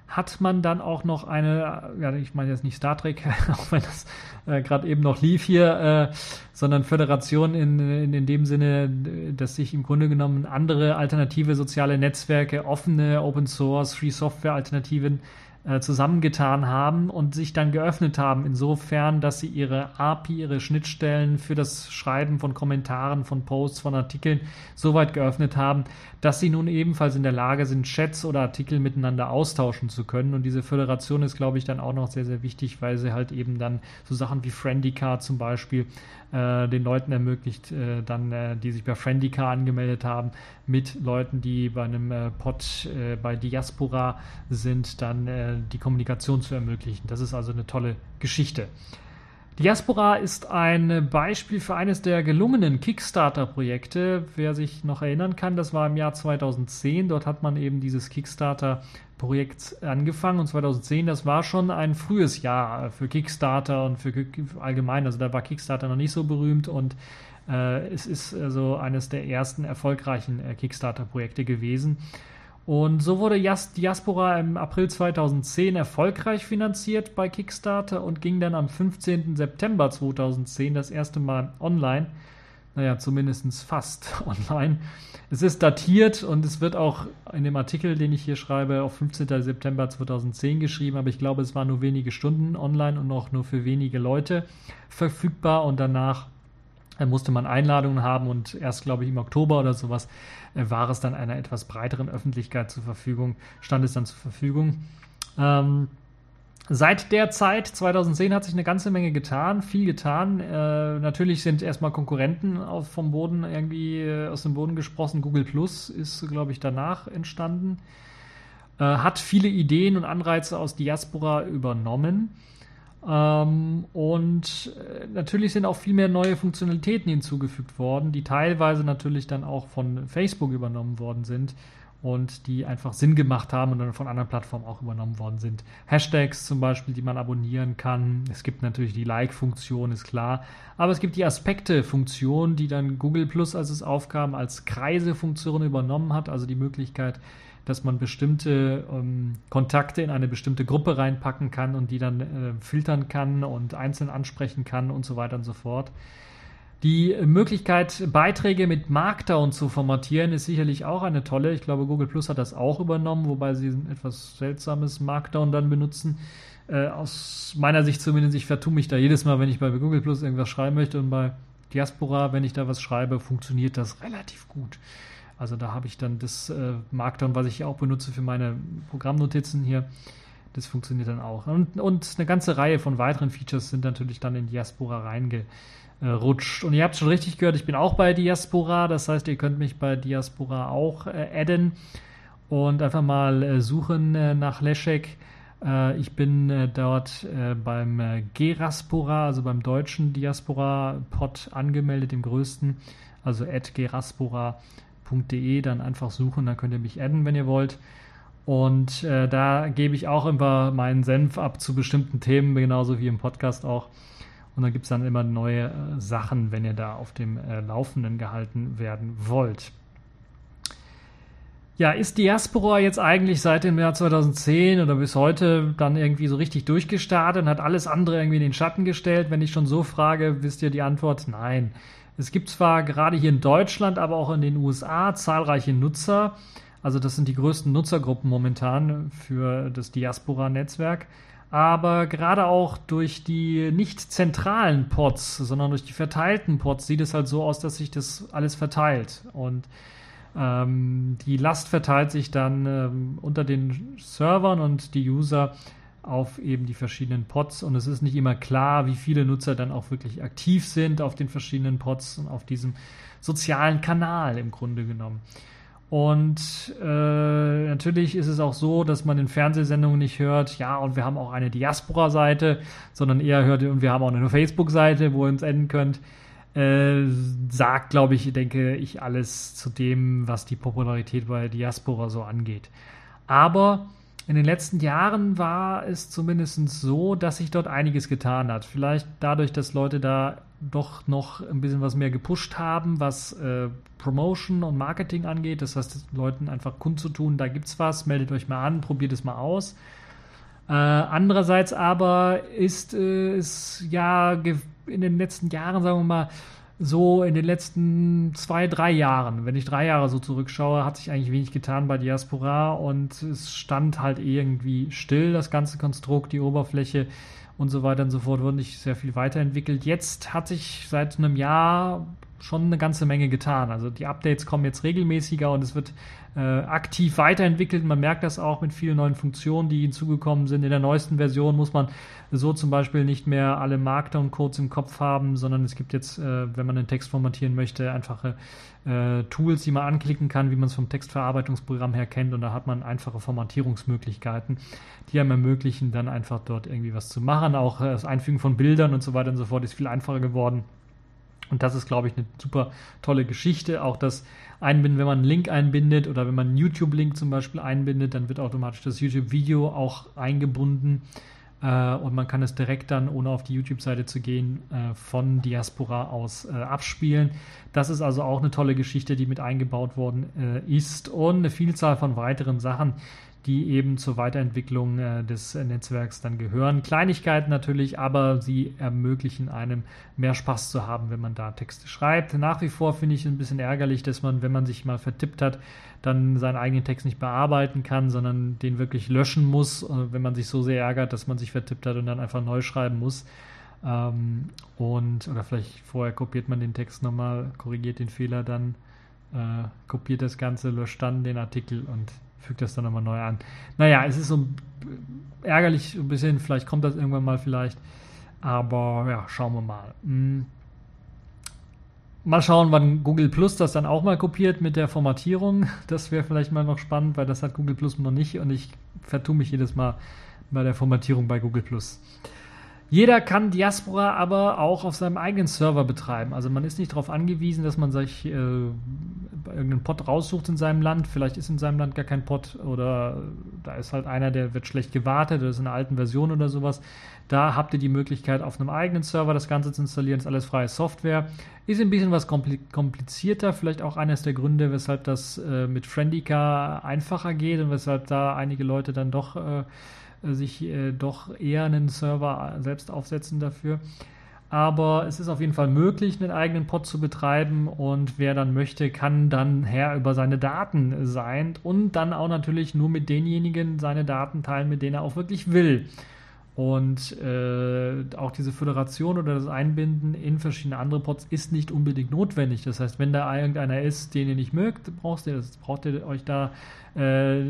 hat man dann auch noch eine, ja, ich meine jetzt nicht Star Trek, auch wenn das äh, gerade eben noch lief hier, äh, sondern Föderation in, in, in dem Sinne, dass sich im Grunde genommen andere alternative soziale Netzwerke, offene Open Source, Free Software Alternativen äh, zusammengetan haben und sich dann geöffnet haben, insofern, dass sie ihre API, ihre Schnittstellen für das Schreiben von Kommentaren, von Posts, von Artikeln so weit geöffnet haben, dass sie nun ebenfalls in der Lage sind, Chats oder Artikel miteinander austauschen zu können. Und diese Föderation ist, glaube ich, dann auch noch sehr, sehr wichtig, weil sie halt eben dann so Sachen wie Friendica zum Beispiel äh, den Leuten ermöglicht, äh, dann, äh, die sich bei Friendica angemeldet haben, mit Leuten, die bei einem äh, Pod äh, bei Diaspora sind, dann äh, die Kommunikation zu ermöglichen. Das ist also eine tolle Geschichte. Diaspora ist ein Beispiel für eines der gelungenen Kickstarter-Projekte. Wer sich noch erinnern kann, das war im Jahr 2010. Dort hat man eben dieses Kickstarter-Projekt angefangen. Und 2010, das war schon ein frühes Jahr für Kickstarter und für allgemein. Also da war Kickstarter noch nicht so berühmt und äh, es ist also eines der ersten erfolgreichen äh, Kickstarter-Projekte gewesen. Und so wurde Diaspora im April 2010 erfolgreich finanziert bei Kickstarter und ging dann am 15. September 2010 das erste Mal online. Naja, zumindest fast online. Es ist datiert und es wird auch in dem Artikel, den ich hier schreibe, auf 15. September 2010 geschrieben, aber ich glaube, es waren nur wenige Stunden online und auch nur für wenige Leute verfügbar und danach da musste man Einladungen haben und erst, glaube ich, im Oktober oder sowas äh, war es dann einer etwas breiteren Öffentlichkeit zur Verfügung, stand es dann zur Verfügung. Ähm, Seit der Zeit, 2010, hat sich eine ganze Menge getan, viel getan. Äh, natürlich sind erstmal Konkurrenten auf, vom Boden irgendwie äh, aus dem Boden gesprossen. Google Plus ist, glaube ich, danach entstanden. Äh, hat viele Ideen und Anreize aus Diaspora übernommen. Ähm, und äh, natürlich sind auch viel mehr neue Funktionalitäten hinzugefügt worden, die teilweise natürlich dann auch von Facebook übernommen worden sind und die einfach Sinn gemacht haben und dann von anderen Plattformen auch übernommen worden sind. Hashtags zum Beispiel, die man abonnieren kann. Es gibt natürlich die Like-Funktion, ist klar. Aber es gibt die Aspekte-Funktion, die dann Google Plus, als es aufkam, als Kreise-Funktion übernommen hat. Also die Möglichkeit, dass man bestimmte ähm, Kontakte in eine bestimmte Gruppe reinpacken kann und die dann äh, filtern kann und einzeln ansprechen kann und so weiter und so fort. Die Möglichkeit, Beiträge mit Markdown zu formatieren, ist sicherlich auch eine tolle. Ich glaube, Google Plus hat das auch übernommen, wobei sie ein etwas seltsames Markdown dann benutzen. Äh, aus meiner Sicht zumindest, ich vertue mich da jedes Mal, wenn ich bei Google Plus irgendwas schreiben möchte und bei Diaspora, wenn ich da was schreibe, funktioniert das relativ gut. Also da habe ich dann das äh, Markdown, was ich auch benutze für meine Programmnotizen hier. Das funktioniert dann auch. Und, und eine ganze Reihe von weiteren Features sind natürlich dann in Diaspora reingerutscht. Und ihr habt schon richtig gehört, ich bin auch bei Diaspora. Das heißt, ihr könnt mich bei Diaspora auch äh, adden und einfach mal äh, suchen äh, nach Leszek. Äh, ich bin äh, dort äh, beim Geraspora, also beim deutschen Diaspora-Pod angemeldet, dem größten, also at geraspora.de, dann einfach suchen, dann könnt ihr mich adden, wenn ihr wollt. Und äh, da gebe ich auch immer meinen Senf ab zu bestimmten Themen, genauso wie im Podcast auch. Und dann gibt es dann immer neue äh, Sachen, wenn ihr da auf dem äh, Laufenden gehalten werden wollt. Ja, ist Diaspora jetzt eigentlich seit dem Jahr 2010 oder bis heute dann irgendwie so richtig durchgestartet und hat alles andere irgendwie in den Schatten gestellt? Wenn ich schon so frage, wisst ihr die Antwort? Nein. Es gibt zwar gerade hier in Deutschland, aber auch in den USA zahlreiche Nutzer. Also das sind die größten Nutzergruppen momentan für das Diaspora-Netzwerk. Aber gerade auch durch die nicht zentralen Pods, sondern durch die verteilten Pods sieht es halt so aus, dass sich das alles verteilt. Und ähm, die Last verteilt sich dann ähm, unter den Servern und die User auf eben die verschiedenen Pods und es ist nicht immer klar, wie viele Nutzer dann auch wirklich aktiv sind auf den verschiedenen Pods und auf diesem sozialen Kanal im Grunde genommen. Und äh, natürlich ist es auch so, dass man in Fernsehsendungen nicht hört, ja, und wir haben auch eine Diaspora-Seite, sondern eher hört, und wir haben auch eine Facebook-Seite, wo ihr uns enden könnt äh, sagt, glaube ich, denke ich, alles zu dem, was die Popularität bei Diaspora so angeht. Aber in den letzten Jahren war es zumindest so, dass sich dort einiges getan hat. Vielleicht dadurch, dass Leute da doch noch ein bisschen was mehr gepusht haben, was äh, Promotion und Marketing angeht. Das heißt, Leuten einfach kundzutun, da gibt's was, meldet euch mal an, probiert es mal aus. Äh, andererseits aber ist es ja in den letzten Jahren, sagen wir mal, so in den letzten zwei, drei Jahren, wenn ich drei Jahre so zurückschaue, hat sich eigentlich wenig getan bei Diaspora und es stand halt irgendwie still, das ganze Konstrukt, die Oberfläche und so weiter und so fort, wurde nicht sehr viel weiterentwickelt. Jetzt hat sich seit einem Jahr schon eine ganze Menge getan. Also die Updates kommen jetzt regelmäßiger und es wird äh, aktiv weiterentwickelt. Man merkt das auch mit vielen neuen Funktionen, die hinzugekommen sind. In der neuesten Version muss man so zum Beispiel nicht mehr alle Markdown-Codes im Kopf haben, sondern es gibt jetzt, äh, wenn man den Text formatieren möchte, einfache äh, Tools, die man anklicken kann, wie man es vom Textverarbeitungsprogramm her kennt. Und da hat man einfache Formatierungsmöglichkeiten, die einem ermöglichen, dann einfach dort irgendwie was zu machen. Auch äh, das Einfügen von Bildern und so weiter und so fort ist viel einfacher geworden. Und das ist, glaube ich, eine super tolle Geschichte. Auch das Einbinden, wenn man einen Link einbindet oder wenn man einen YouTube-Link zum Beispiel einbindet, dann wird automatisch das YouTube-Video auch eingebunden. Äh, und man kann es direkt dann, ohne auf die YouTube-Seite zu gehen, äh, von Diaspora aus äh, abspielen. Das ist also auch eine tolle Geschichte, die mit eingebaut worden ist. Und eine Vielzahl von weiteren Sachen, die eben zur Weiterentwicklung äh, des Netzwerks dann gehören. Kleinigkeiten natürlich, aber sie ermöglichen einem mehr Spaß zu haben, wenn man da Texte schreibt. Nach wie vor finde ich es ein bisschen ärgerlich, dass man, wenn man sich mal vertippt hat, dann seinen eigenen Text nicht bearbeiten kann, sondern den wirklich löschen muss, äh, wenn man sich so sehr ärgert, dass man sich vertippt hat und dann einfach neu schreiben muss. Ähm, und oder vielleicht vorher kopiert man den Text nochmal, korrigiert den Fehler dann, äh, kopiert das Ganze, löscht dann den Artikel und fügt das dann nochmal neu an. Naja, es ist so ärgerlich ein bisschen, vielleicht kommt das irgendwann mal vielleicht. Aber ja, schauen wir mal. Hm. Mal schauen, wann Google Plus das dann auch mal kopiert mit der Formatierung. Das wäre vielleicht mal noch spannend, weil das hat Google Plus noch nicht und ich vertue mich jedes Mal bei der Formatierung bei Google Plus. Jeder kann Diaspora aber auch auf seinem eigenen Server betreiben. Also man ist nicht darauf angewiesen, dass man sich äh, irgendeinen Pod raussucht in seinem Land. Vielleicht ist in seinem Land gar kein Pod oder da ist halt einer, der wird schlecht gewartet oder ist in einer alten Version oder sowas. Da habt ihr die Möglichkeit, auf einem eigenen Server das Ganze zu installieren. Ist alles freie Software. Ist ein bisschen was komplizierter. Vielleicht auch eines der Gründe, weshalb das äh, mit Friendica einfacher geht und weshalb da einige Leute dann doch äh, sich äh, doch eher einen Server selbst aufsetzen dafür. Aber es ist auf jeden Fall möglich, einen eigenen Pod zu betreiben und wer dann möchte, kann dann Herr über seine Daten sein und dann auch natürlich nur mit denjenigen seine Daten teilen, mit denen er auch wirklich will. Und äh, auch diese Föderation oder das Einbinden in verschiedene andere Pods ist nicht unbedingt notwendig. Das heißt, wenn da irgendeiner ist, den ihr nicht mögt, braucht ihr, das, braucht ihr euch da äh,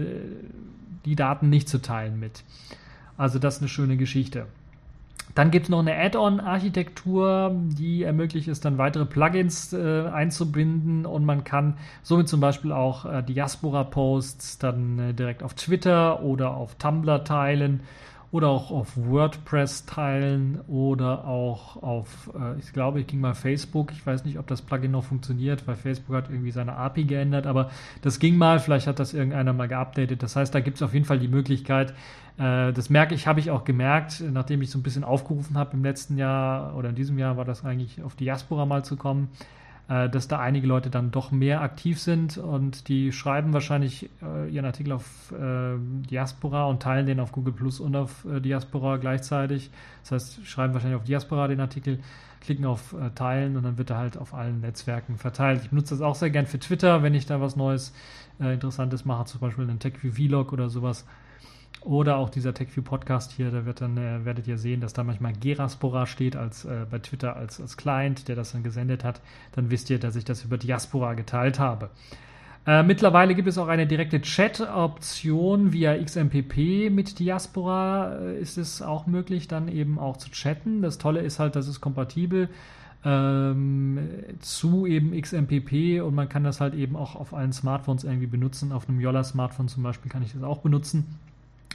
die Daten nicht zu teilen mit. Also das ist eine schöne Geschichte. Dann gibt es noch eine Add-on-Architektur, die ermöglicht es dann weitere Plugins äh, einzubinden und man kann somit zum Beispiel auch äh, Diaspora-Posts dann äh, direkt auf Twitter oder auf Tumblr teilen oder auch auf WordPress teilen oder auch auf, äh, ich glaube, ich ging mal Facebook. Ich weiß nicht, ob das Plugin noch funktioniert, weil Facebook hat irgendwie seine API geändert, aber das ging mal. Vielleicht hat das irgendeiner mal geupdatet. Das heißt, da gibt es auf jeden Fall die Möglichkeit, äh, das merke ich, habe ich auch gemerkt, nachdem ich so ein bisschen aufgerufen habe im letzten Jahr oder in diesem Jahr war das eigentlich auf Diaspora mal zu kommen äh, dass da einige Leute dann doch mehr aktiv sind und die schreiben wahrscheinlich äh, ihren Artikel auf äh, Diaspora und teilen den auf Google Plus und auf äh, Diaspora gleichzeitig. Das heißt, schreiben wahrscheinlich auf Diaspora den Artikel, klicken auf äh, Teilen und dann wird er halt auf allen Netzwerken verteilt. Ich benutze das auch sehr gern für Twitter, wenn ich da was Neues, Interessantes mache, zum Beispiel einen TechView Vlog oder sowas oder auch dieser TechView Podcast hier, da wird dann, äh, werdet ihr sehen, dass da manchmal Geraspora steht als äh, bei Twitter als, als Client, der das dann gesendet hat. Dann wisst ihr, dass ich das über Diaspora geteilt habe. Äh, mittlerweile gibt es auch eine direkte Chat-Option via XMPP mit Diaspora. Äh, ist es auch möglich, dann eben auch zu chatten. Das Tolle ist halt, dass es kompatibel ähm, zu eben XMPP und man kann das halt eben auch auf allen Smartphones irgendwie benutzen. Auf einem Yolla-Smartphone zum Beispiel kann ich das auch benutzen.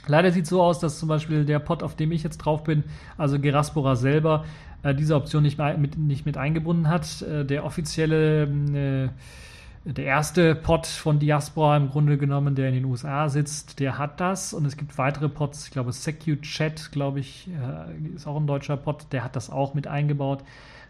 Leider sieht es so aus, dass zum Beispiel der Pod, auf dem ich jetzt drauf bin, also Geraspora selber, äh, diese Option nicht mit, nicht mit eingebunden hat. Äh, der offizielle, äh, der erste Pod von Diaspora im Grunde genommen, der in den USA sitzt, der hat das. Und es gibt weitere Pods, ich glaube SecuChat, glaube ich, äh, ist auch ein deutscher Pod, der hat das auch mit eingebaut.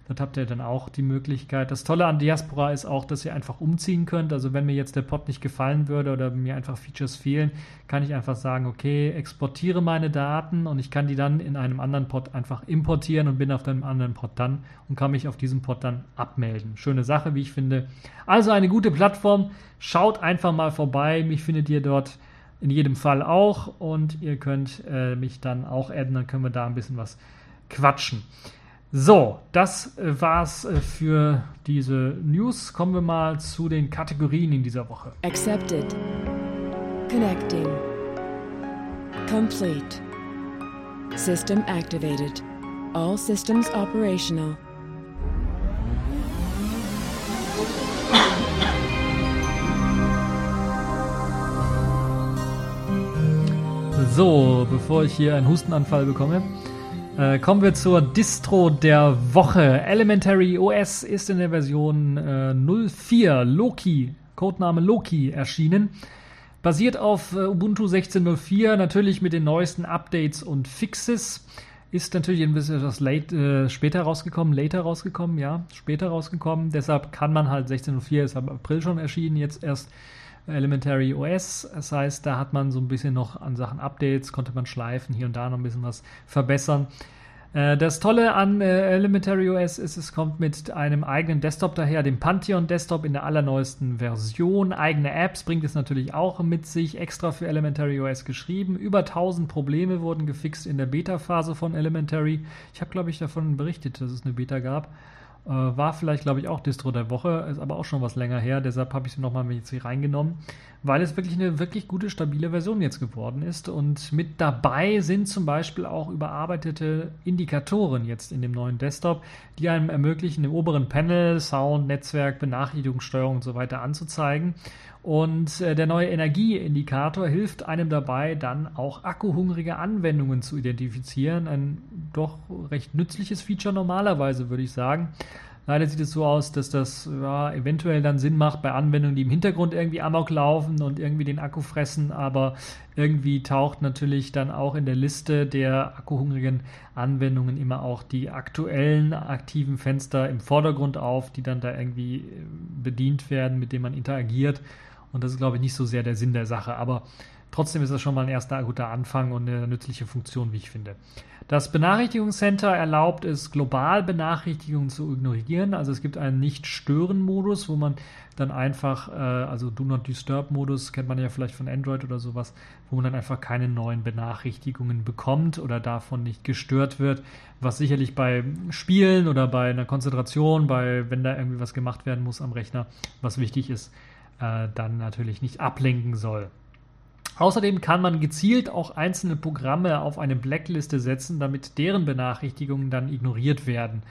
Dort habt ihr dann auch die Möglichkeit. Das Tolle an Diaspora ist auch, dass ihr einfach umziehen könnt. Also wenn mir jetzt der Pod nicht gefallen würde oder mir einfach Features fehlen, kann ich einfach sagen, okay, exportiere meine Daten und ich kann die dann in einem anderen Pod einfach importieren und bin auf einem anderen Pod dann und kann mich auf diesem Pod dann abmelden. Schöne Sache, wie ich finde. Also eine gute Plattform. Schaut einfach mal vorbei. Mich findet ihr dort in jedem Fall auch und ihr könnt äh, mich dann auch adden, dann können wir da ein bisschen was quatschen. So, das äh, war's äh, für diese News. Kommen wir mal zu den Kategorien in dieser Woche. Accepted. Connecting. Complete. System activated. All systems operational. So, bevor ich hier einen Hustenanfall bekomme, äh, kommen wir zur Distro der Woche. Elementary OS ist in der Version äh, 04 Loki, Codename Loki, erschienen. Basiert auf äh, Ubuntu 16.04, natürlich mit den neuesten Updates und Fixes. Ist natürlich ein bisschen etwas late, äh, später rausgekommen, later rausgekommen, ja, später rausgekommen. Deshalb kann man halt 16.04 ist ab April schon erschienen, jetzt erst Elementary OS. Das heißt, da hat man so ein bisschen noch an Sachen Updates, konnte man schleifen, hier und da noch ein bisschen was verbessern. Äh, das Tolle an äh, Elementary OS ist, es kommt mit einem eigenen Desktop daher, dem Pantheon Desktop in der allerneuesten Version. Eigene Apps bringt es natürlich auch mit sich, extra für Elementary OS geschrieben. Über 1000 Probleme wurden gefixt in der Beta-Phase von Elementary. Ich habe, glaube ich, davon berichtet, dass es eine Beta gab. Äh, war vielleicht, glaube ich, auch Distro der Woche, ist aber auch schon was länger her, deshalb habe ich sie nochmal mit hier reingenommen, weil es wirklich eine wirklich gute, stabile Version jetzt geworden ist. Und mit dabei sind zum Beispiel auch überarbeitete Indikatoren jetzt in dem neuen Desktop, die einem ermöglichen, im oberen Panel Sound, Netzwerk, Benachrichtigungssteuerung und so weiter anzuzeigen. Und äh, der neue Energieindikator hilft einem dabei, dann auch akkuhungrige Anwendungen zu identifizieren. Ein doch recht nützliches Feature normalerweise, würde ich sagen. Leider sieht es so aus, dass das ja, eventuell dann Sinn macht bei Anwendungen, die im Hintergrund irgendwie amok laufen und irgendwie den Akku fressen, aber irgendwie taucht natürlich dann auch in der Liste der akkuhungrigen Anwendungen immer auch die aktuellen aktiven Fenster im Vordergrund auf, die dann da irgendwie äh, bedient werden, mit denen man interagiert. Und das ist, glaube ich, nicht so sehr der Sinn der Sache. Aber trotzdem ist das schon mal ein erster guter Anfang und eine nützliche Funktion, wie ich finde. Das Benachrichtigungscenter erlaubt es, global Benachrichtigungen zu ignorieren. Also es gibt einen Nicht-Stören-Modus, wo man dann einfach, äh, also Do Not Disturb-Modus kennt man ja vielleicht von Android oder sowas, wo man dann einfach keine neuen Benachrichtigungen bekommt oder davon nicht gestört wird, was sicherlich bei Spielen oder bei einer Konzentration, bei wenn da irgendwie was gemacht werden muss am Rechner, was wichtig ist, äh, dann natürlich nicht ablenken soll. Außerdem kann man gezielt auch einzelne Programme auf eine Blackliste setzen, damit deren Benachrichtigungen dann ignoriert werden.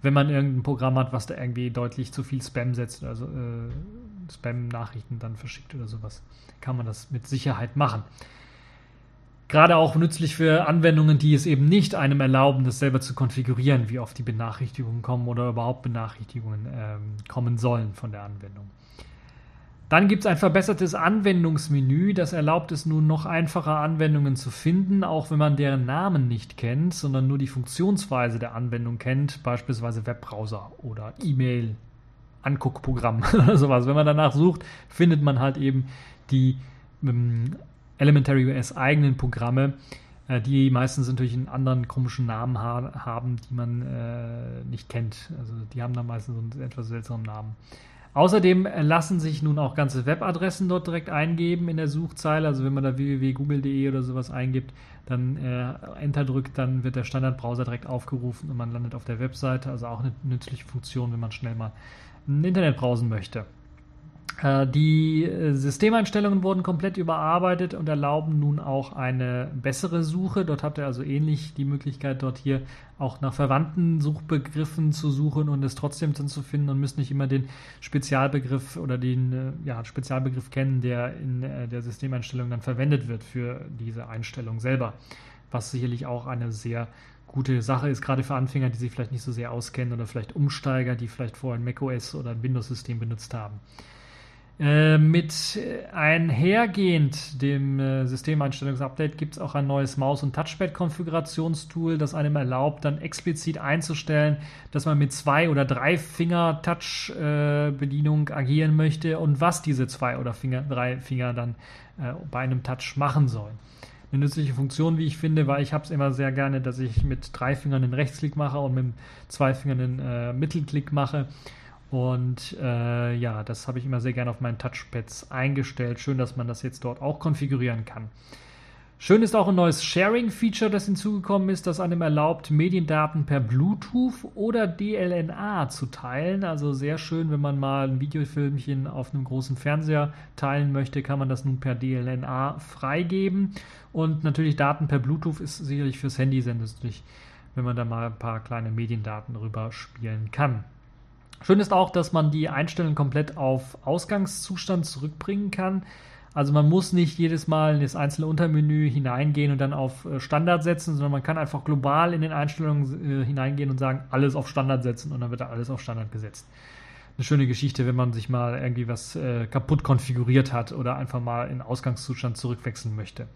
Wenn man irgendein Programm hat, was da irgendwie deutlich zu viel Spam setzt, also äh, Spam-Nachrichten dann verschickt oder sowas, kann man das mit Sicherheit machen. Gerade auch nützlich für Anwendungen, die es eben nicht einem erlauben, das selber zu konfigurieren, wie oft die Benachrichtigungen kommen oder überhaupt Benachrichtigungen ähm, kommen sollen von der Anwendung. Dann gibt es ein verbessertes Anwendungsmenü, das erlaubt es nun noch einfacher Anwendungen zu finden, auch wenn man deren Namen nicht kennt, sondern nur die Funktionsweise der Anwendung kennt, beispielsweise Webbrowser oder E-Mail, Anguckprogramm oder sowas. Wenn man danach sucht, findet man halt eben die ähm, Elementary OS eigenen Programme, äh, die meistens natürlich einen anderen komischen Namen ha haben, die man äh, nicht kennt. Also die haben dann meistens so einen etwas seltsamen Namen. Außerdem lassen sich nun auch ganze Webadressen dort direkt eingeben in der Suchzeile. Also wenn man da www.google.de oder sowas eingibt, dann äh, Enter drückt, dann wird der Standardbrowser direkt aufgerufen und man landet auf der Webseite. Also auch eine nützliche Funktion, wenn man schnell mal ein Internet browsen möchte. Äh, die äh, Systemeinstellungen wurden komplett überarbeitet und erlauben nun auch eine bessere Suche. Dort habt ihr also ähnlich die Möglichkeit, dort hier auch nach verwandten Suchbegriffen zu suchen und es trotzdem dann zu finden und müsst nicht immer den Spezialbegriff oder den äh, ja, Spezialbegriff kennen, der in der Systemeinstellung dann verwendet wird für diese Einstellung selber. Was sicherlich auch eine sehr gute Sache ist, gerade für Anfänger, die sich vielleicht nicht so sehr auskennen oder vielleicht Umsteiger, die vielleicht vorher ein macOS oder ein Windows-System benutzt haben. Äh, mit einhergehend dem äh, Systemeinstellungsupdate gibt es auch ein neues Maus- und Touchpad-Konfigurationstool, das einem erlaubt, dann explizit einzustellen, dass man mit zwei oder drei Finger Touch-Bedienung agieren möchte und was diese zwei oder Finger, drei Finger dann äh, bei einem Touch machen sollen. Eine nützliche Funktion, wie ich finde, weil ich habe es immer sehr gerne, dass ich mit drei Fingern einen Rechtsklick mache und mit zwei Fingern äh, Mittelklick mache und äh, ja, das habe ich immer sehr gerne auf meinen Touchpads eingestellt. Schön, dass man das jetzt dort auch konfigurieren kann. Schön ist auch ein neues Sharing-Feature, das hinzugekommen ist, das einem erlaubt, Mediendaten per Bluetooth oder DLNA zu teilen. Also sehr schön, wenn man mal ein Videofilmchen auf einem großen Fernseher teilen möchte, kann man das nun per DLNA freigeben. Und natürlich Daten per Bluetooth ist sicherlich fürs Handy nützlich, wenn man da mal ein paar kleine Mediendaten rüber spielen kann. Schön ist auch, dass man die Einstellungen komplett auf Ausgangszustand zurückbringen kann. Also man muss nicht jedes Mal in das einzelne Untermenü hineingehen und dann auf äh, Standard setzen, sondern man kann einfach global in den Einstellungen äh, hineingehen und sagen, alles auf Standard setzen und dann wird da alles auf Standard gesetzt. Eine schöne Geschichte, wenn man sich mal irgendwie was äh, kaputt konfiguriert hat oder einfach mal in Ausgangszustand zurückwechseln möchte.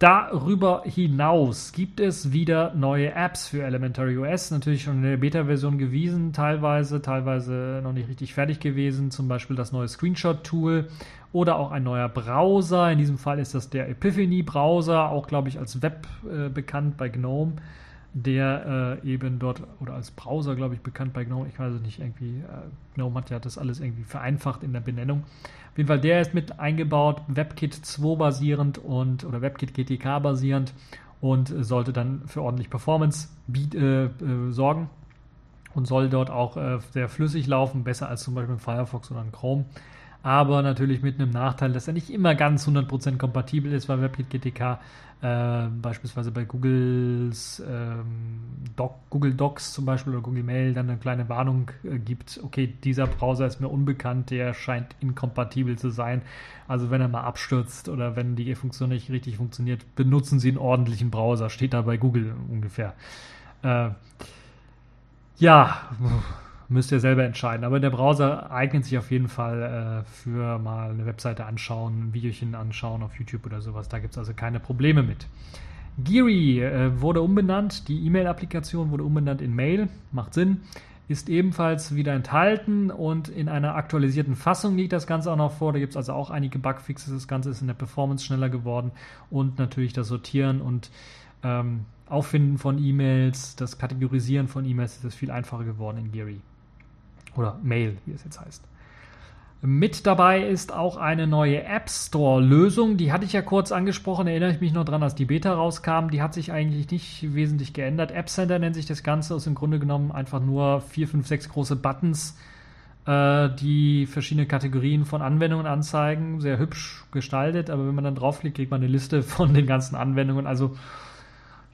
Darüber hinaus gibt es wieder neue Apps für Elementary OS, natürlich schon in der Beta-Version gewiesen, teilweise, teilweise noch nicht richtig fertig gewesen, zum Beispiel das neue Screenshot-Tool oder auch ein neuer Browser. In diesem Fall ist das der Epiphany-Browser, auch glaube ich als Web äh, bekannt bei GNOME, der äh, eben dort, oder als Browser glaube ich bekannt bei GNOME, ich weiß es nicht, irgendwie, äh, GNOME hat ja das alles irgendwie vereinfacht in der Benennung. Auf jeden Fall, der ist mit eingebaut, WebKit 2 basierend und oder WebKit GTK basierend und sollte dann für ordentlich Performance äh, äh, sorgen und soll dort auch äh, sehr flüssig laufen, besser als zum Beispiel Firefox oder Chrome. aber natürlich mit einem Nachteil, dass er nicht immer ganz 100% kompatibel ist, weil WebKit GTK äh, beispielsweise bei Googles ähm, Doc, Google Docs zum Beispiel oder Google Mail dann eine kleine Warnung äh, gibt, okay, dieser Browser ist mir unbekannt, der scheint inkompatibel zu sein. Also wenn er mal abstürzt oder wenn die Funktion nicht richtig funktioniert, benutzen Sie einen ordentlichen Browser, steht da bei Google ungefähr. Äh, ja, müsst ihr selber entscheiden. Aber der Browser eignet sich auf jeden Fall äh, für mal eine Webseite anschauen, ein Videochen anschauen auf YouTube oder sowas. Da gibt es also keine Probleme mit. Geary äh, wurde umbenannt, die E-Mail-Applikation wurde umbenannt in Mail, macht Sinn, ist ebenfalls wieder enthalten und in einer aktualisierten Fassung liegt das Ganze auch noch vor. Da gibt es also auch einige Bugfixes. Das Ganze ist in der Performance schneller geworden und natürlich das Sortieren und ähm, Auffinden von E-Mails, das Kategorisieren von E-Mails ist viel einfacher geworden in Geary. Oder Mail, wie es jetzt heißt. Mit dabei ist auch eine neue App Store-Lösung. Die hatte ich ja kurz angesprochen, erinnere ich mich noch dran, als die Beta rauskam. Die hat sich eigentlich nicht wesentlich geändert. App Center nennt sich das Ganze, ist im Grunde genommen einfach nur vier, fünf, sechs große Buttons, äh, die verschiedene Kategorien von Anwendungen anzeigen. Sehr hübsch gestaltet, aber wenn man dann draufklickt, kriegt man eine Liste von den ganzen Anwendungen. Also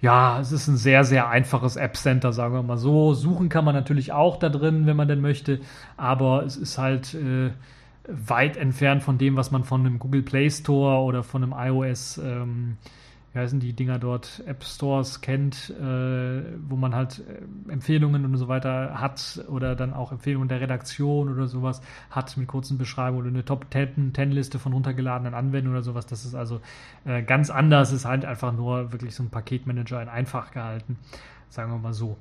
ja, es ist ein sehr, sehr einfaches App Center, sagen wir mal so. Suchen kann man natürlich auch da drin, wenn man denn möchte, aber es ist halt äh, weit entfernt von dem, was man von einem Google Play Store oder von einem iOS ähm, wie heißen die Dinger dort, App Stores kennt, äh, wo man halt äh, Empfehlungen und so weiter hat oder dann auch Empfehlungen der Redaktion oder sowas hat mit kurzen Beschreibungen oder eine Top 10, 10 Liste von runtergeladenen Anwendungen oder sowas. Das ist also äh, ganz anders, ist halt einfach nur wirklich so ein Paketmanager in einfach gehalten, sagen wir mal so.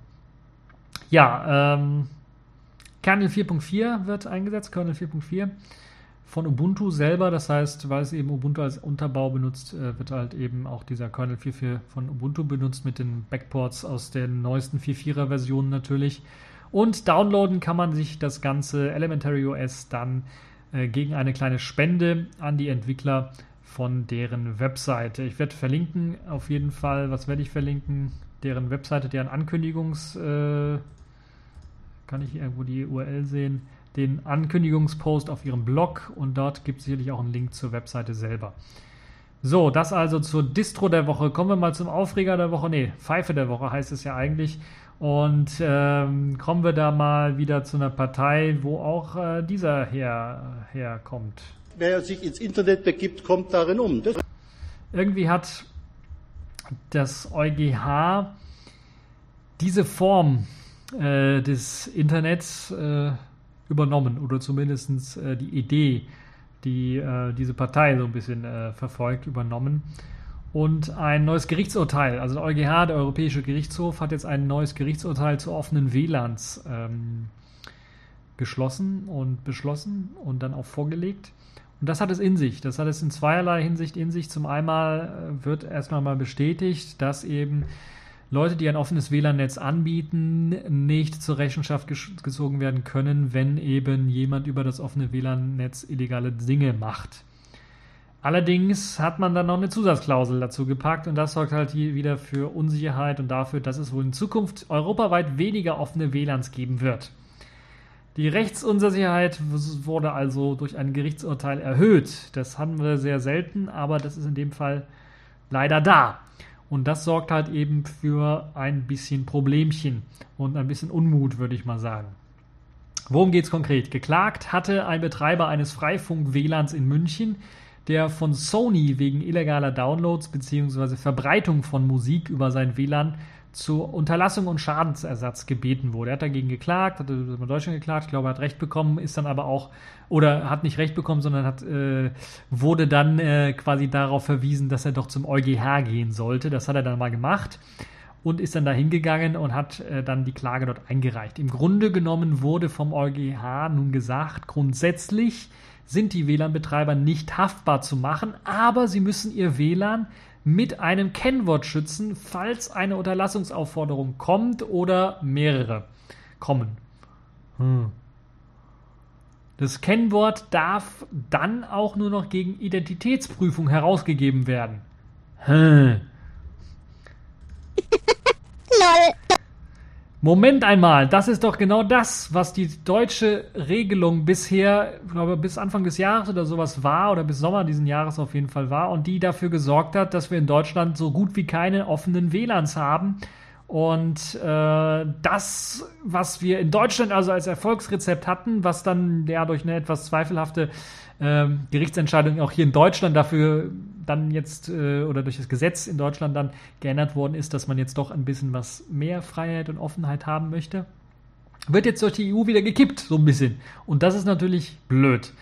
Ja, ähm, Kernel 4.4 wird eingesetzt, Kernel 4.4 von Ubuntu selber. Das heißt, weil es eben Ubuntu als Unterbau benutzt, äh, wird halt eben auch dieser Kernel 4.4 von Ubuntu benutzt mit den Backports aus den neuesten 4.4er Versionen natürlich. Und downloaden kann man sich das ganze Elementary OS dann äh, gegen eine kleine Spende an die Entwickler von deren Webseite. Ich werde verlinken, auf jeden Fall, was werde ich verlinken? Deren Webseite, deren Ankündigungs... Äh, kann ich irgendwo die URL sehen? Den Ankündigungspost auf ihrem Blog und dort gibt es sicherlich auch einen Link zur Webseite selber. So, das also zur Distro der Woche. Kommen wir mal zum Aufreger der Woche. Nee, Pfeife der Woche heißt es ja eigentlich. Und ähm, kommen wir da mal wieder zu einer Partei, wo auch äh, dieser her, herkommt. Wer sich ins Internet begibt, kommt darin um. Das Irgendwie hat das EuGH diese Form äh, des Internets äh, übernommen oder zumindest äh, die Idee, die äh, diese Partei so ein bisschen äh, verfolgt, übernommen. Und ein neues Gerichtsurteil, also der EuGH, der Europäische Gerichtshof, hat jetzt ein neues Gerichtsurteil zu offenen WLANs ähm, geschlossen und beschlossen und dann auch vorgelegt. Und das hat es in sich. Das hat es in zweierlei Hinsicht in sich. Zum einen äh, wird erstmal mal bestätigt, dass eben Leute, die ein offenes WLAN-Netz anbieten, nicht zur Rechenschaft gezogen werden können, wenn eben jemand über das offene WLAN-Netz illegale Dinge macht. Allerdings hat man dann noch eine Zusatzklausel dazu gepackt und das sorgt halt wieder für Unsicherheit und dafür, dass es wohl in Zukunft europaweit weniger offene WLANs geben wird. Die Rechtsunsicherheit wurde also durch ein Gerichtsurteil erhöht. Das haben wir sehr selten, aber das ist in dem Fall leider da. Und das sorgt halt eben für ein bisschen Problemchen und ein bisschen Unmut, würde ich mal sagen. Worum geht es konkret? Geklagt hatte ein Betreiber eines Freifunk-WLANs in München, der von Sony wegen illegaler Downloads bzw. Verbreitung von Musik über sein WLAN zur Unterlassung und Schadensersatz gebeten wurde. Er hat dagegen geklagt, hat in Deutschland geklagt, ich glaube, er hat Recht bekommen, ist dann aber auch, oder hat nicht Recht bekommen, sondern hat, äh, wurde dann äh, quasi darauf verwiesen, dass er doch zum EuGH gehen sollte. Das hat er dann mal gemacht und ist dann da hingegangen und hat äh, dann die Klage dort eingereicht. Im Grunde genommen wurde vom EuGH nun gesagt, grundsätzlich sind die WLAN-Betreiber nicht haftbar zu machen, aber sie müssen ihr WLAN mit einem Kennwort schützen, falls eine Unterlassungsaufforderung kommt oder mehrere kommen. Hm. Das Kennwort darf dann auch nur noch gegen Identitätsprüfung herausgegeben werden. Hm. Lol. Moment einmal, das ist doch genau das, was die deutsche Regelung bisher, ich glaube bis Anfang des Jahres oder sowas war, oder bis Sommer diesen Jahres auf jeden Fall war, und die dafür gesorgt hat, dass wir in Deutschland so gut wie keine offenen WLANs haben. Und äh, das, was wir in Deutschland also als Erfolgsrezept hatten, was dann ja durch eine etwas zweifelhafte ähm, Gerichtsentscheidung auch hier in Deutschland dafür dann jetzt äh, oder durch das Gesetz in Deutschland dann geändert worden ist, dass man jetzt doch ein bisschen was mehr Freiheit und Offenheit haben möchte, wird jetzt durch die EU wieder gekippt, so ein bisschen. Und das ist natürlich blöd.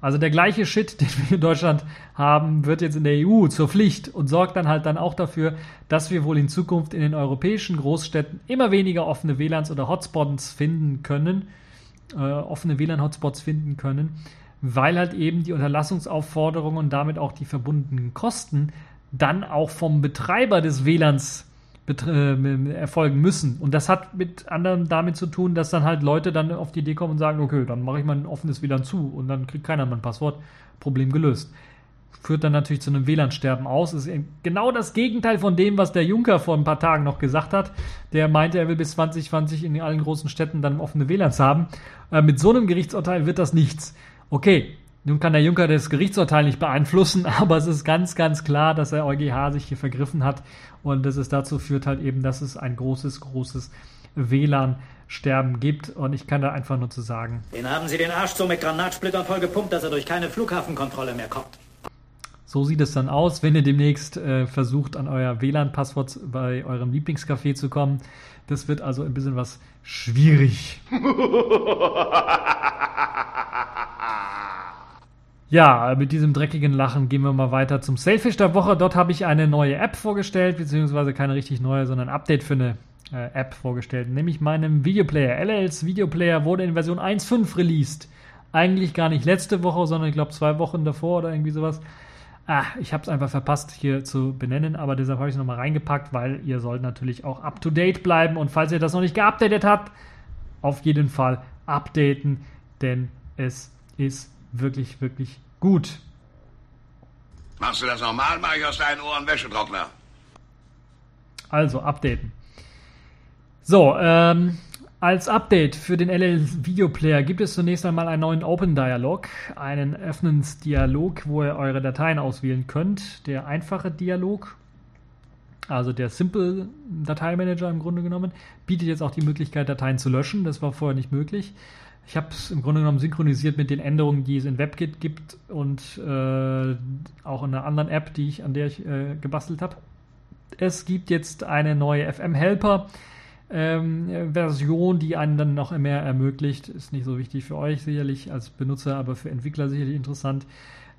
Also der gleiche Shit, den wir in Deutschland haben, wird jetzt in der EU zur Pflicht und sorgt dann halt dann auch dafür, dass wir wohl in Zukunft in den europäischen Großstädten immer weniger offene WLANs oder Hotspots finden können, äh, offene WLAN-Hotspots finden können, weil halt eben die Unterlassungsaufforderungen und damit auch die verbundenen Kosten dann auch vom Betreiber des WLANs erfolgen müssen. Und das hat mit anderem damit zu tun, dass dann halt Leute dann auf die Idee kommen und sagen, okay, dann mache ich mein offenes WLAN zu und dann kriegt keiner mein Passwort. Problem gelöst. Führt dann natürlich zu einem WLAN-Sterben aus. Ist genau das Gegenteil von dem, was der Juncker vor ein paar Tagen noch gesagt hat. Der meinte, er will bis 2020 in allen großen Städten dann offene WLANs haben. Äh, mit so einem Gerichtsurteil wird das nichts. Okay, nun kann der Juncker das Gerichtsurteil nicht beeinflussen, aber es ist ganz, ganz klar, dass der EuGH sich hier vergriffen hat und dass es dazu führt halt eben, dass es ein großes, großes WLAN-Sterben gibt und ich kann da einfach nur zu sagen. Den haben Sie den Arsch so mit Granatsplittern voll gepumpt, dass er durch keine Flughafenkontrolle mehr kommt. So sieht es dann aus, wenn ihr demnächst äh, versucht, an euer WLAN-Passwort bei eurem Lieblingscafé zu kommen. Das wird also ein bisschen was schwierig. Ja, mit diesem dreckigen Lachen gehen wir mal weiter zum Selfish der Woche. Dort habe ich eine neue App vorgestellt, beziehungsweise keine richtig neue, sondern ein Update für eine äh, App vorgestellt, nämlich meinem Videoplayer. LLs Videoplayer wurde in Version 1.5 released. Eigentlich gar nicht letzte Woche, sondern ich glaube zwei Wochen davor oder irgendwie sowas. Ah, ich habe es einfach verpasst hier zu benennen, aber deshalb habe ich es nochmal reingepackt, weil ihr sollt natürlich auch up to date bleiben und falls ihr das noch nicht geupdatet habt, auf jeden Fall updaten, denn es ist wirklich, wirklich gut. Machst du das normal, mache ich aus deinen Ohren Wäschetrockner. Also, updaten. So, ähm, als Update für den LL Video Player gibt es zunächst einmal einen neuen Open Dialog, einen Öffnensdialog, wo ihr eure Dateien auswählen könnt. Der einfache Dialog, also der Simple Dateimanager im Grunde genommen, bietet jetzt auch die Möglichkeit, Dateien zu löschen. Das war vorher nicht möglich. Ich habe es im Grunde genommen synchronisiert mit den Änderungen, die es in WebKit gibt und äh, auch in einer anderen App, die ich, an der ich äh, gebastelt habe. Es gibt jetzt eine neue FM Helper. Ähm, Version, die einen dann noch mehr ermöglicht. Ist nicht so wichtig für euch sicherlich als Benutzer, aber für Entwickler sicherlich interessant.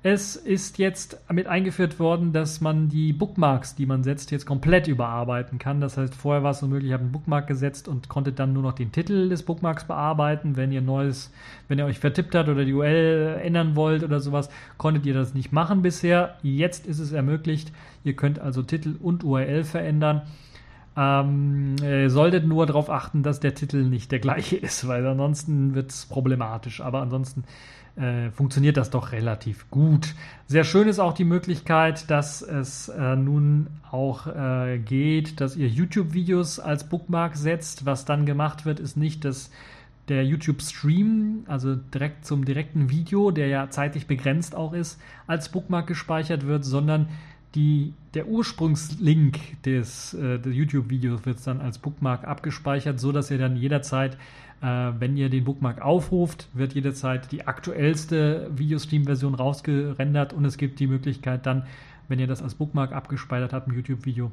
Es ist jetzt mit eingeführt worden, dass man die Bookmarks, die man setzt, jetzt komplett überarbeiten kann. Das heißt, vorher war es so möglich, ich habe einen Bookmark gesetzt und konnte dann nur noch den Titel des Bookmarks bearbeiten. Wenn ihr neues, wenn ihr euch vertippt habt oder die URL ändern wollt oder sowas, konntet ihr das nicht machen bisher. Jetzt ist es ermöglicht. Ihr könnt also Titel und URL verändern. Ähm, ihr solltet nur darauf achten, dass der Titel nicht der gleiche ist, weil ansonsten wird es problematisch. Aber ansonsten äh, funktioniert das doch relativ gut. Sehr schön ist auch die Möglichkeit, dass es äh, nun auch äh, geht, dass ihr YouTube-Videos als Bookmark setzt. Was dann gemacht wird, ist nicht, dass der YouTube-Stream, also direkt zum direkten Video, der ja zeitlich begrenzt auch ist, als Bookmark gespeichert wird, sondern die, der Ursprungslink des, äh, des YouTube-Videos wird dann als Bookmark abgespeichert, so dass ihr dann jederzeit äh, wenn ihr den Bookmark aufruft, wird jederzeit die aktuellste Videostream-Version rausgerendert und es gibt die Möglichkeit dann, wenn ihr das als Bookmark abgespeichert habt im YouTube-Video,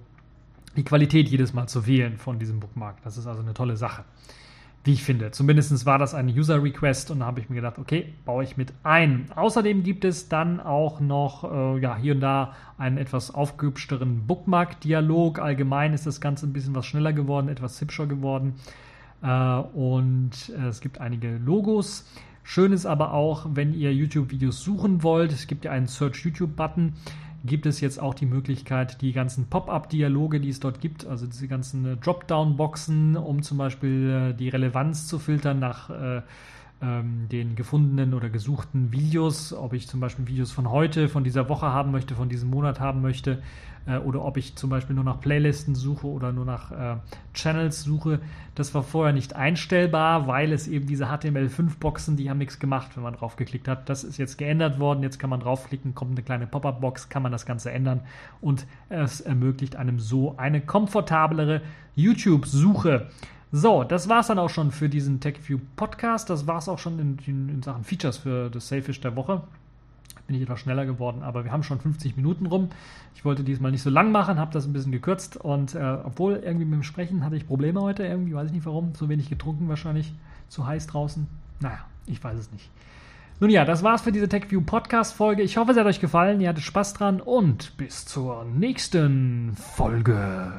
die Qualität jedes Mal zu wählen von diesem Bookmark. Das ist also eine tolle Sache, wie ich finde. Zumindest war das ein User-Request und da habe ich mir gedacht, okay, baue ich mit ein. Außerdem gibt es dann auch noch äh, ja, hier und da einen etwas aufgehübschteren Bookmark-Dialog. Allgemein ist das Ganze ein bisschen was schneller geworden, etwas hübscher geworden. Äh, und äh, es gibt einige Logos. Schön ist aber auch, wenn ihr YouTube-Videos suchen wollt, es gibt ja einen Search YouTube-Button, gibt es jetzt auch die Möglichkeit, die ganzen Pop-up-Dialoge, die es dort gibt, also diese ganzen äh, Dropdown-Boxen, um zum Beispiel die Relevanz zu filtern nach ähm, den gefundenen oder gesuchten Videos, ob ich zum Beispiel Videos von heute, von dieser Woche haben möchte, von diesem Monat haben möchte, äh, oder ob ich zum Beispiel nur nach Playlisten suche oder nur nach äh, Channels suche. Das war vorher nicht einstellbar, weil es eben diese HTML5-Boxen, die haben nichts gemacht, wenn man draufgeklickt hat. Das ist jetzt geändert worden. Jetzt kann man draufklicken, kommt eine kleine Pop-up-Box, kann man das Ganze ändern und es ermöglicht einem so eine komfortablere YouTube-Suche. So, das war es dann auch schon für diesen TechView Podcast. Das war es auch schon in, in, in, Sachen Features für das Sailfish der Woche. Bin ich etwas schneller geworden, aber wir haben schon 50 Minuten rum. Ich wollte diesmal nicht so lang machen, habe das ein bisschen gekürzt und äh, obwohl irgendwie mit dem Sprechen hatte ich Probleme heute, irgendwie weiß ich nicht warum, zu wenig getrunken wahrscheinlich, zu heiß draußen. Naja, ich weiß es nicht. Nun ja, das war's für diese TechView Podcast Folge. Ich hoffe, es hat euch gefallen, ihr hattet Spaß dran und bis zur nächsten Folge.